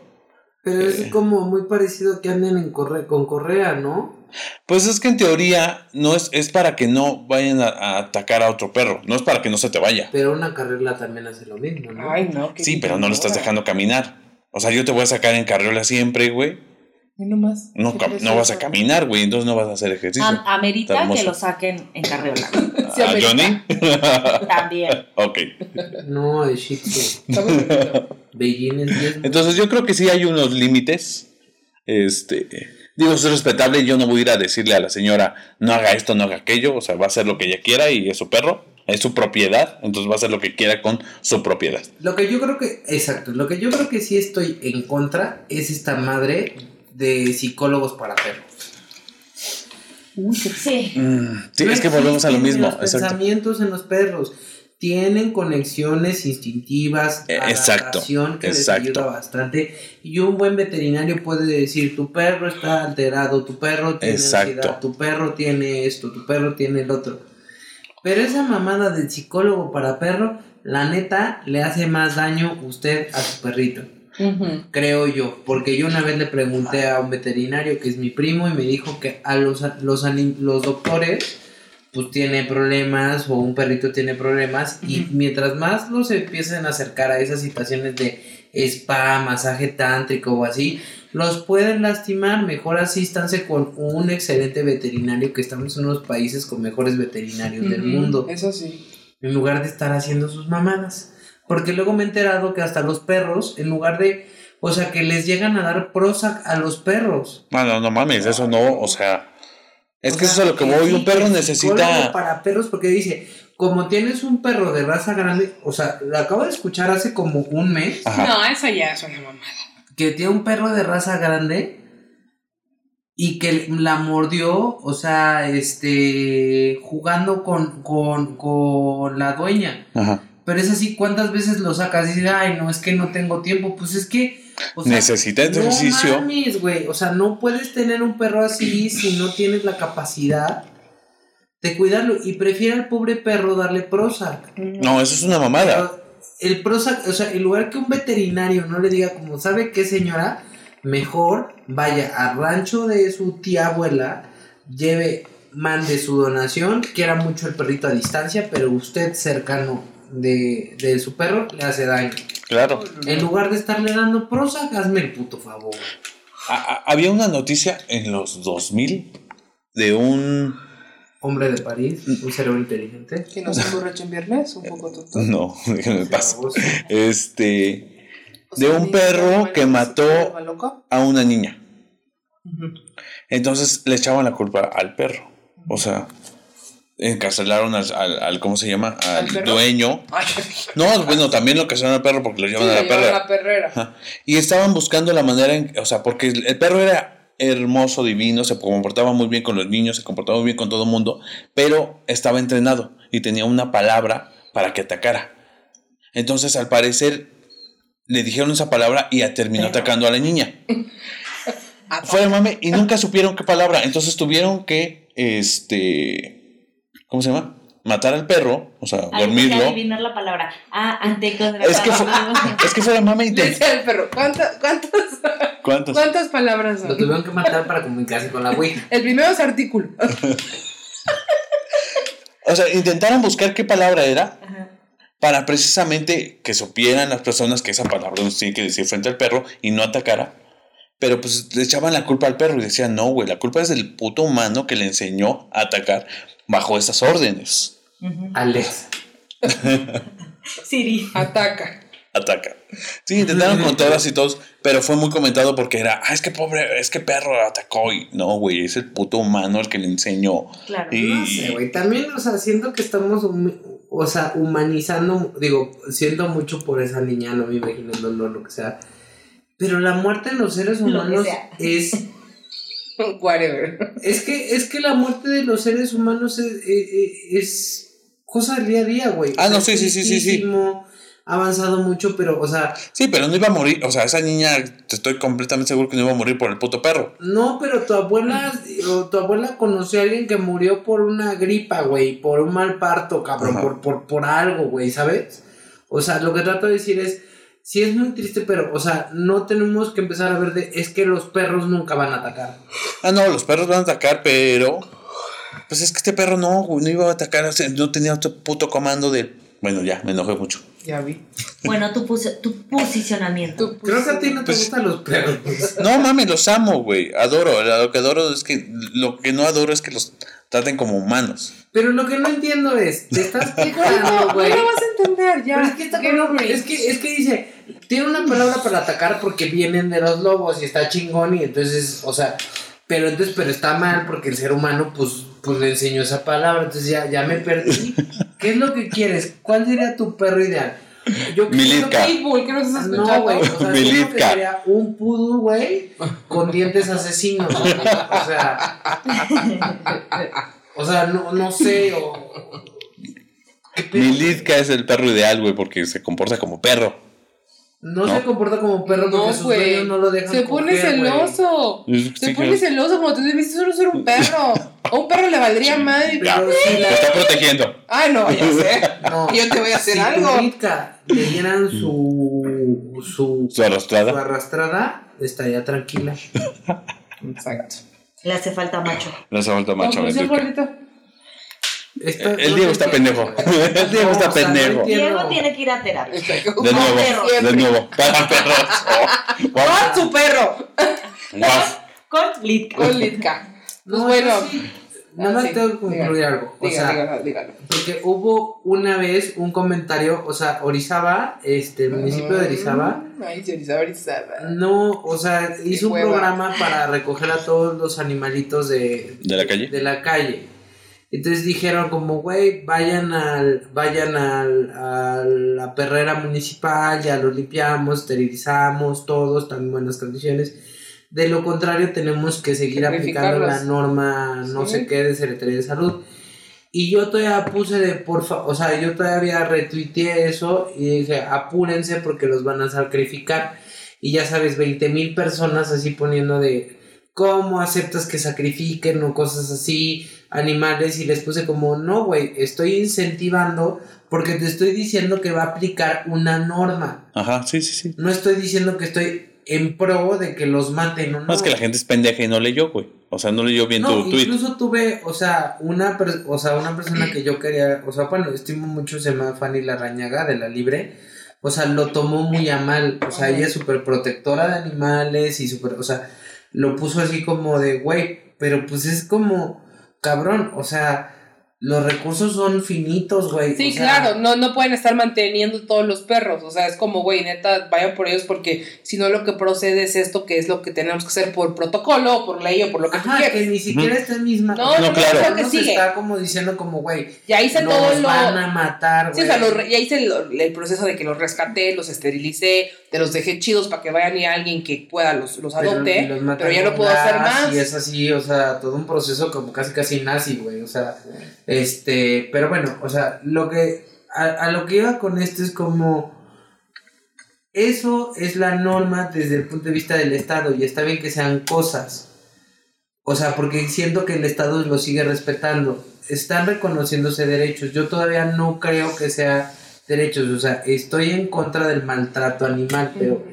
Pero Eh. es como muy parecido que anden en corre con correa, ¿no? Pues es que en teoría no es, es para que no vayan a, a atacar a otro perro. No es para que no se te vaya. Pero una carrera también hace lo mismo, ¿no? Ay, no. Sí, pero no lo estás dejando caminar. O sea, yo te voy a sacar en carriola siempre, güey. Ve nomás. No, vas a caminar, güey. Entonces no vas a hacer ejercicio. Am- amerita que lo saquen en carriola. ¿A. Johnny? También. <laughs> ok. No, de diez. Entonces yo creo que sí hay unos límites. Este. Digo, es respetable. Yo no voy a ir a decirle a la señora, no haga esto, no haga aquello. O sea, va a hacer lo que ella quiera y es su perro. Es su propiedad. Entonces va a hacer lo que quiera con su propiedad. Lo que yo creo que, exacto, lo que yo creo que sí estoy en contra es esta madre de psicólogos para perros. Sí. Mm, sí, No es que volvemos a lo mismo. Los Exacto. pensamientos en los perros tienen conexiones instintivas, Eh, exacto, que les exacto. ayuda bastante. Y un buen veterinario puede decir, tu perro está alterado, tu perro tiene Exacto. ansiedad, tu perro tiene esto, tu perro tiene el otro. Pero esa mamada del psicólogo para perro, la neta, le hace más daño usted a su perrito Creo yo, porque yo una vez le pregunté a un veterinario que es mi primo y me dijo que a los, los, los doctores pues tiene problemas o un perrito tiene problemas y mientras más los empiecen a acercar a esas situaciones de spa, masaje tántrico o así, los pueden lastimar, mejor asístanse con un excelente veterinario que estamos en unos países con mejores veterinarios del mundo. Eso sí. en lugar de estar haciendo sus mamadas. Porque luego me he enterado que hasta los perros, en lugar de, o sea, que les llegan a dar Prozac a los perros. No, no, no mames, eso no, o sea. Es O que sea, eso es a lo que voy. Un perro necesita. para perros, porque dice, como tienes un perro de raza grande, o sea, lo acabo de escuchar hace como un mes, Ajá. No, eso ya es una mamada. que tiene un perro de raza grande y que la mordió, o sea, este, jugando con, con, con la dueña. Ajá. Pero es así, ¿cuántas veces lo sacas? Y dices, ay, no, es que no tengo tiempo. Pues es que. O sea, Necesita ejercicio. No mames, güey. O sea, no puedes tener un perro así si no tienes la capacidad de cuidarlo. Y prefiere al pobre perro darle Prozac. No, eso es una mamada. Pero el Prozac, o sea, en lugar que un veterinario no le diga, como, ¿sabe qué, señora? Mejor vaya al rancho de su tía abuela, lleve, mande su donación, quiera mucho el perrito a distancia, pero usted cercano de, de su perro le hace daño. Claro. En lugar de estarle dando Prozac, hazme el puto favor. A- a- había una noticia en los 2000 de un. Hombre de París, un cerebro inteligente. Que no se emborracha en viernes, un poco tonto. <laughs> No, déjenme en paz. Este. O de un perro que mató-. A una niña. Entonces le echaban la culpa al perro. O sea, encarcelaron al, al, al- ¿cómo se llama? Al dueño. Ay, No, bueno, también lo encarcelaron al perro porque lo sí, llevan a la perra. la perrera. Y estaban buscando la manera en, o sea, porque el perro era hermoso, divino, se comportaba muy bien con los niños, se comportaba muy bien con todo el mundo, pero estaba entrenado y tenía una palabra para que atacara. Entonces, al parecer, le dijeron esa palabra y terminó atacando a la niña. <laughs> Ah, Fue de mame y nunca supieron qué palabra. Entonces tuvieron que, este, ¿cómo se llama? Matar al perro, o sea, Hay que dormirlo. adivinar la palabra. Ah, ante <laughs> Es que fue, es que fue Le te- decía al perro, ¿cuántas, cuántas, ¿Cuántos? cuántas palabras Lo son? tuvieron que matar para comunicarse con la Ouija. <laughs> El primero es artículo. <laughs> O sea, intentaron buscar qué palabra era para precisamente que supieran las personas que esa palabra no se tiene que decir frente al perro y no atacara. Pero pues le echaban la culpa al perro y decían, no, güey, la culpa es del puto humano que le enseñó a atacar bajo esas órdenes. Alex. Siri. Ataca. Ataca. Sí, intentaron con todas y todos, pero fue muy comentado porque era, ah, es que pobre, es que perro atacó y no, güey, es el puto humano el que le enseñó. Claro. Y- No sé, güey. También, o sea, siento que estamos o sea, humanizando, digo, siento mucho por esa niña, no me imagino dolor, lo que sea. Pero la muerte en los seres Lo que humanos sea. es <laughs> Whatever. Es que, es que la muerte de los seres humanos es, es, es cosa del día a día, güey. Ah, no, sí, sí, sí, sí, Ha avanzado mucho, pero, o sea, Sí, pero no iba a morir. O sea, esa niña, estoy completamente seguro que no iba a morir por el puto perro. no, pero tu abuela, o tu abuela conoció a alguien que murió por una gripa, güey, por un mal parto, cabrón, Ajá. por, por, por algo, güey, ¿sabes? O sea, lo que trato de decir es, sí es muy triste, pero, o sea, no tenemos que empezar a ver de, es que los perros nunca van a atacar. Ah, no, los perros van a atacar, pero. Pues es que este perro no, güey, no iba a atacar. o sea, no tenía otro puto comando de. Bueno, ya, me enojé mucho. Ya vi. Bueno, tu, pos- tu posicionamiento. Creo que a ti no te Pues- gustan los perros. <laughs> No mames, los amo, güey. Adoro. Lo que adoro es que. Lo que no adoro es que los traten como humanos. Pero lo que no entiendo es, te estás <laughs> quejando, no güey. lo vas a entender ya. Pero es que, está es que es que dice, tiene una palabra para atacar porque vienen de los lobos y está chingón y entonces, o sea, pero entonces, pero está mal porque el ser humano pues, pues le enseñó esa palabra, entonces ya, ya me perdí. ¿Qué es lo que quieres? ¿Cuál sería tu perro ideal? Yo Militka. Pitbull, que no estás No, escuchando. güey, o sea, <laughs> Militka. siento que sería un poodle, güey, con dientes asesinos, güey. o sea, o sea, no, no sé, o... ¿Qué pedo? Mi Litka es el perro ideal, güey, porque se comporta como perro. No, ¿No? se comporta como perro porque No, sus dueños no lo dejan Se pone coger, celoso. Sí, Se pone celoso como tú viste solo ser un perro. <laughs> A un perro le valdría madre. Ya, Pero si te la- está protegiendo. Ay, no, ya sé. <laughs> No, Yo te voy a hacer si algo. Ritka le dieran su, su, Su arrastrada. su arrastrada, estaría tranquila. Exacto. Le hace falta macho. No hace falta macho. El Diego está pendejo. <laughs> El Diego está pendejo. tiene que ir a terapia. De nuevo, perro. de nuevo. Para <laughs> perros. Oh, ¡Con su perro! Con Litka. Con Litka. Pues No, bueno. Nada más Ah, sí, tengo que concluir algo. O sea, dígalo, dígalo. porque hubo una vez un comentario, o sea, Orizaba, este, el municipio de Orizaba, Mm, Ay, sí, Orizaba, Orizaba. no, o sea, hizo un programa para recoger a todos los animalitos de, ¿De la calle? de la calle. Entonces dijeron como, güey, vayan al, vayan al, a la perrera municipal, ya lo limpiamos, esterilizamos, todos, están en buenas condiciones. De lo contrario, tenemos que seguir aplicando la norma, no Sí. sé qué, de Secretaría de Salud. Y yo todavía puse de, porfa, o sea, yo todavía retuiteé eso y dije, apúrense porque los van a sacrificar. Y ya sabes, 20 mil personas así poniendo de, ¿cómo aceptas que sacrifiquen o cosas así, animales? Y les puse como, no, güey, estoy incentivando porque te estoy diciendo que va a aplicar una norma. Ajá, sí, sí, sí. No estoy diciendo que estoy en pro de que los maten o no. Más que la gente es pendeja y no leyó, güey. O sea, no leyó bien No, tu tweet. incluso tuve, o sea, una, per- o sea, una persona <clears throat> que yo quería, o sea, bueno, estimo mucho, se llama Fanny Larrañaga de La Libre, o sea, lo tomó muy a mal, o sea, ella es súper protectora de animales y súper, o sea, lo puso así como de, güey, pero pues es como, cabrón, o sea, los recursos son finitos, güey. Sí, o sea, claro, no, no pueden estar manteniendo todos los perros. O sea, es como, güey, neta, vayan por ellos porque si no lo que procede es esto, que es lo que tenemos que hacer por protocolo, o por ley o por lo que tú Ajá, que ni siquiera está misma. No, no, claro. es lo que sigue. está como diciendo como, güey, Ya hice nos todo lo. van a matar, Sí, güey. o sea, lo ya hice el, el proceso de que los rescaté, los esterilicé, te los dejé chidos para que vayan y alguien que pueda los, los Pero- adopte, los matan pero ya no puedo hacer más. Y es así, o sea, todo un proceso como casi casi nazi, güey. O sea, este, pero bueno, o sea, lo que, a, a lo que iba con esto es como, eso es la norma desde el punto de vista del Estado y está bien que sean cosas. O sea, porque siento que el Estado lo sigue respetando. Están reconociéndose derechos. Yo todavía no creo que sea derechos. O sea, estoy en contra del maltrato animal, pero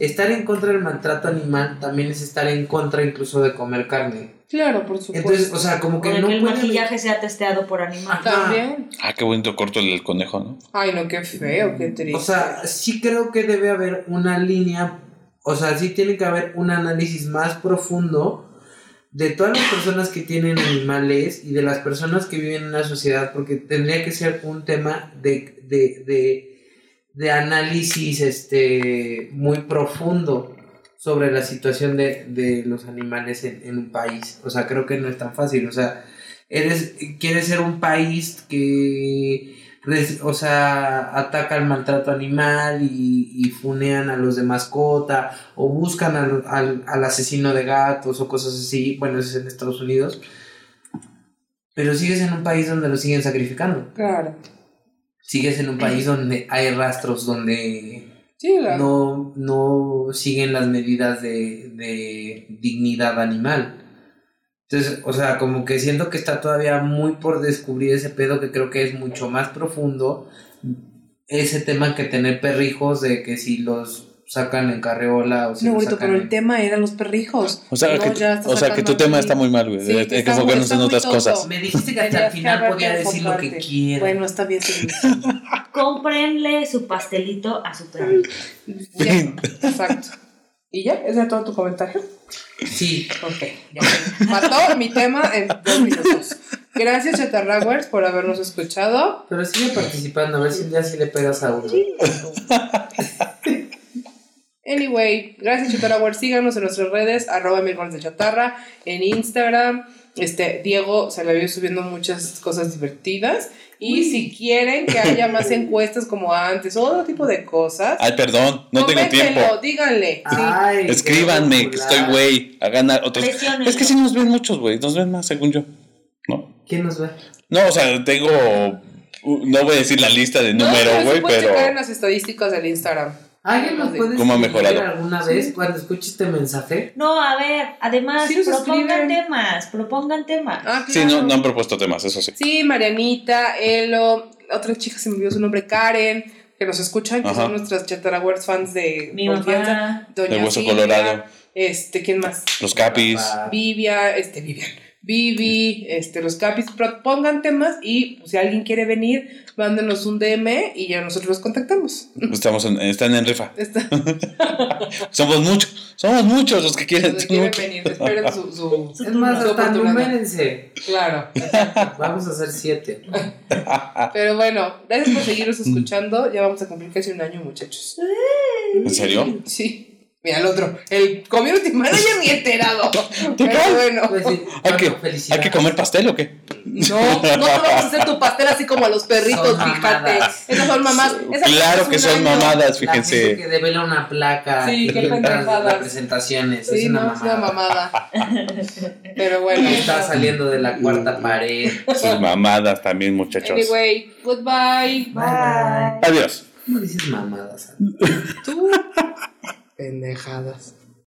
estar en contra del maltrato animal también es estar en contra incluso de comer carne. Claro, por supuesto. Entonces, o sea, como que de no que el puede maquillaje sea testeado por animal. Ajá. También. Ah, qué bonito corto el del conejo, ¿no? Ay, no, qué feo, qué triste. O sea, sí creo que debe haber una línea, o sea, sí tiene que haber un análisis más profundo de todas las personas que tienen animales y de las personas que viven en la sociedad, porque tendría que ser un tema de, de, de, de análisis este, muy profundo sobre la situación de, de los animales en, en un país. O sea, creo que no es tan fácil. O sea, eres, quieres ser un país que o sea, atacan maltrato animal y, y funean a los de mascota o buscan al, al, al asesino de gatos o cosas así. Bueno, eso es en Estados Unidos. Pero sigues en un país donde lo siguen sacrificando. Claro. Sigues en un país donde hay rastros donde No, no siguen las medidas de, de dignidad animal. Entonces, o sea, como que siento que está todavía muy por descubrir ese pedo que creo que es mucho más profundo. Ese tema que tener perrijos de que si los sacan en carreola o si No, bonito, sacan pero el en- tema eran los perrijos. O sea, No, que, ya está o sea que tu tema aquí. está muy mal, güey. Sí, Hay que está en otras tonto. cosas. Me dijiste que hasta el final podía decir lo que quiera. Bueno, está bien, sí. <laughs> Cómprenle su pastelito a su perrito. Exacto. ¿Y ya? ¿Ese era todo tu comentario? Sí, Ok, ya. Mató mi tema en dos minutos. Gracias, Chatarrawers, por habernos escuchado. pero sigue participando, a ver si un día sí le pegas a uno. Anyway, gracias Chatarrawers. Síganos en nuestras redes, arroba de chatarra, en Instagram. Este, Diego se le vio subiendo muchas cosas divertidas. Y si quieren que haya más <laughs> encuestas como antes, o otro tipo de cosas, Ay, perdón, no tengo tiempo. díganle. Sí. Ay, Escríbanme, que estoy güey. A ganar otros. Es que sí nos ven muchos, güey. Nos ven más, según yo. ¿No? ¿Quién nos ve? No, o sea, tengo. No voy a decir la lista de No, número, güey, puedes pero. checar en las estadísticas del Instagram. ¿Alguien nos puede ¿Cómo ha escribir mejorado? alguna vez cuando escuche este mensaje? No, a ver, además, Sí propongan escriben. temas, propongan temas. Ah, Sí, no, no han propuesto temas, eso sí. Sí, Marianita, Elo, otra chica se me olvidó su nombre, Karen, que nos escuchan, que Ajá. son nuestras Chatarrawers fans de Mi confianza. mamá. Doña El Hueso Silvia, Colorado. Este, ¿quién más? Los capis. Papá. Vivia, este, Vivian. Vivi, este, los capis, propongan temas y pues, si alguien quiere venir, mándenos un DM y ya nosotros los contactamos. <laughs> Estamos en, están en rifa. Está, <laughs> Somos muchos, somos muchos los que quieren. los que quieren venir, esperen su, su, <laughs> Es más, Su hasta. Claro. Vamos a hacer siete. Pero bueno, gracias por seguirnos escuchando. Ya vamos a cumplir casi un año, muchachos. ¿En serio? Sí. Mira el otro, el community manager ni enterado. <laughs> Pero bueno. Pues sí, ¿Hay que, bueno, felicidades. ¿Hay que comer pastel o qué? No, no te vamos a hacer tu pastel así como a los perritos, Son fíjate. mamadas. Esas son mamás. Esas Claro que son año. mamadas, La gente fíjense. que devela una placa. Sí, y qué las presentaciones. Sí, es una no, es una mamada. mamada. <laughs> Pero bueno. Está saliendo de la cuarta pared. Sus mamadas también, muchachos. Anyway, goodbye. Bye. Adiós. ¿Cómo dices mamadas? Tú. Pendejadas.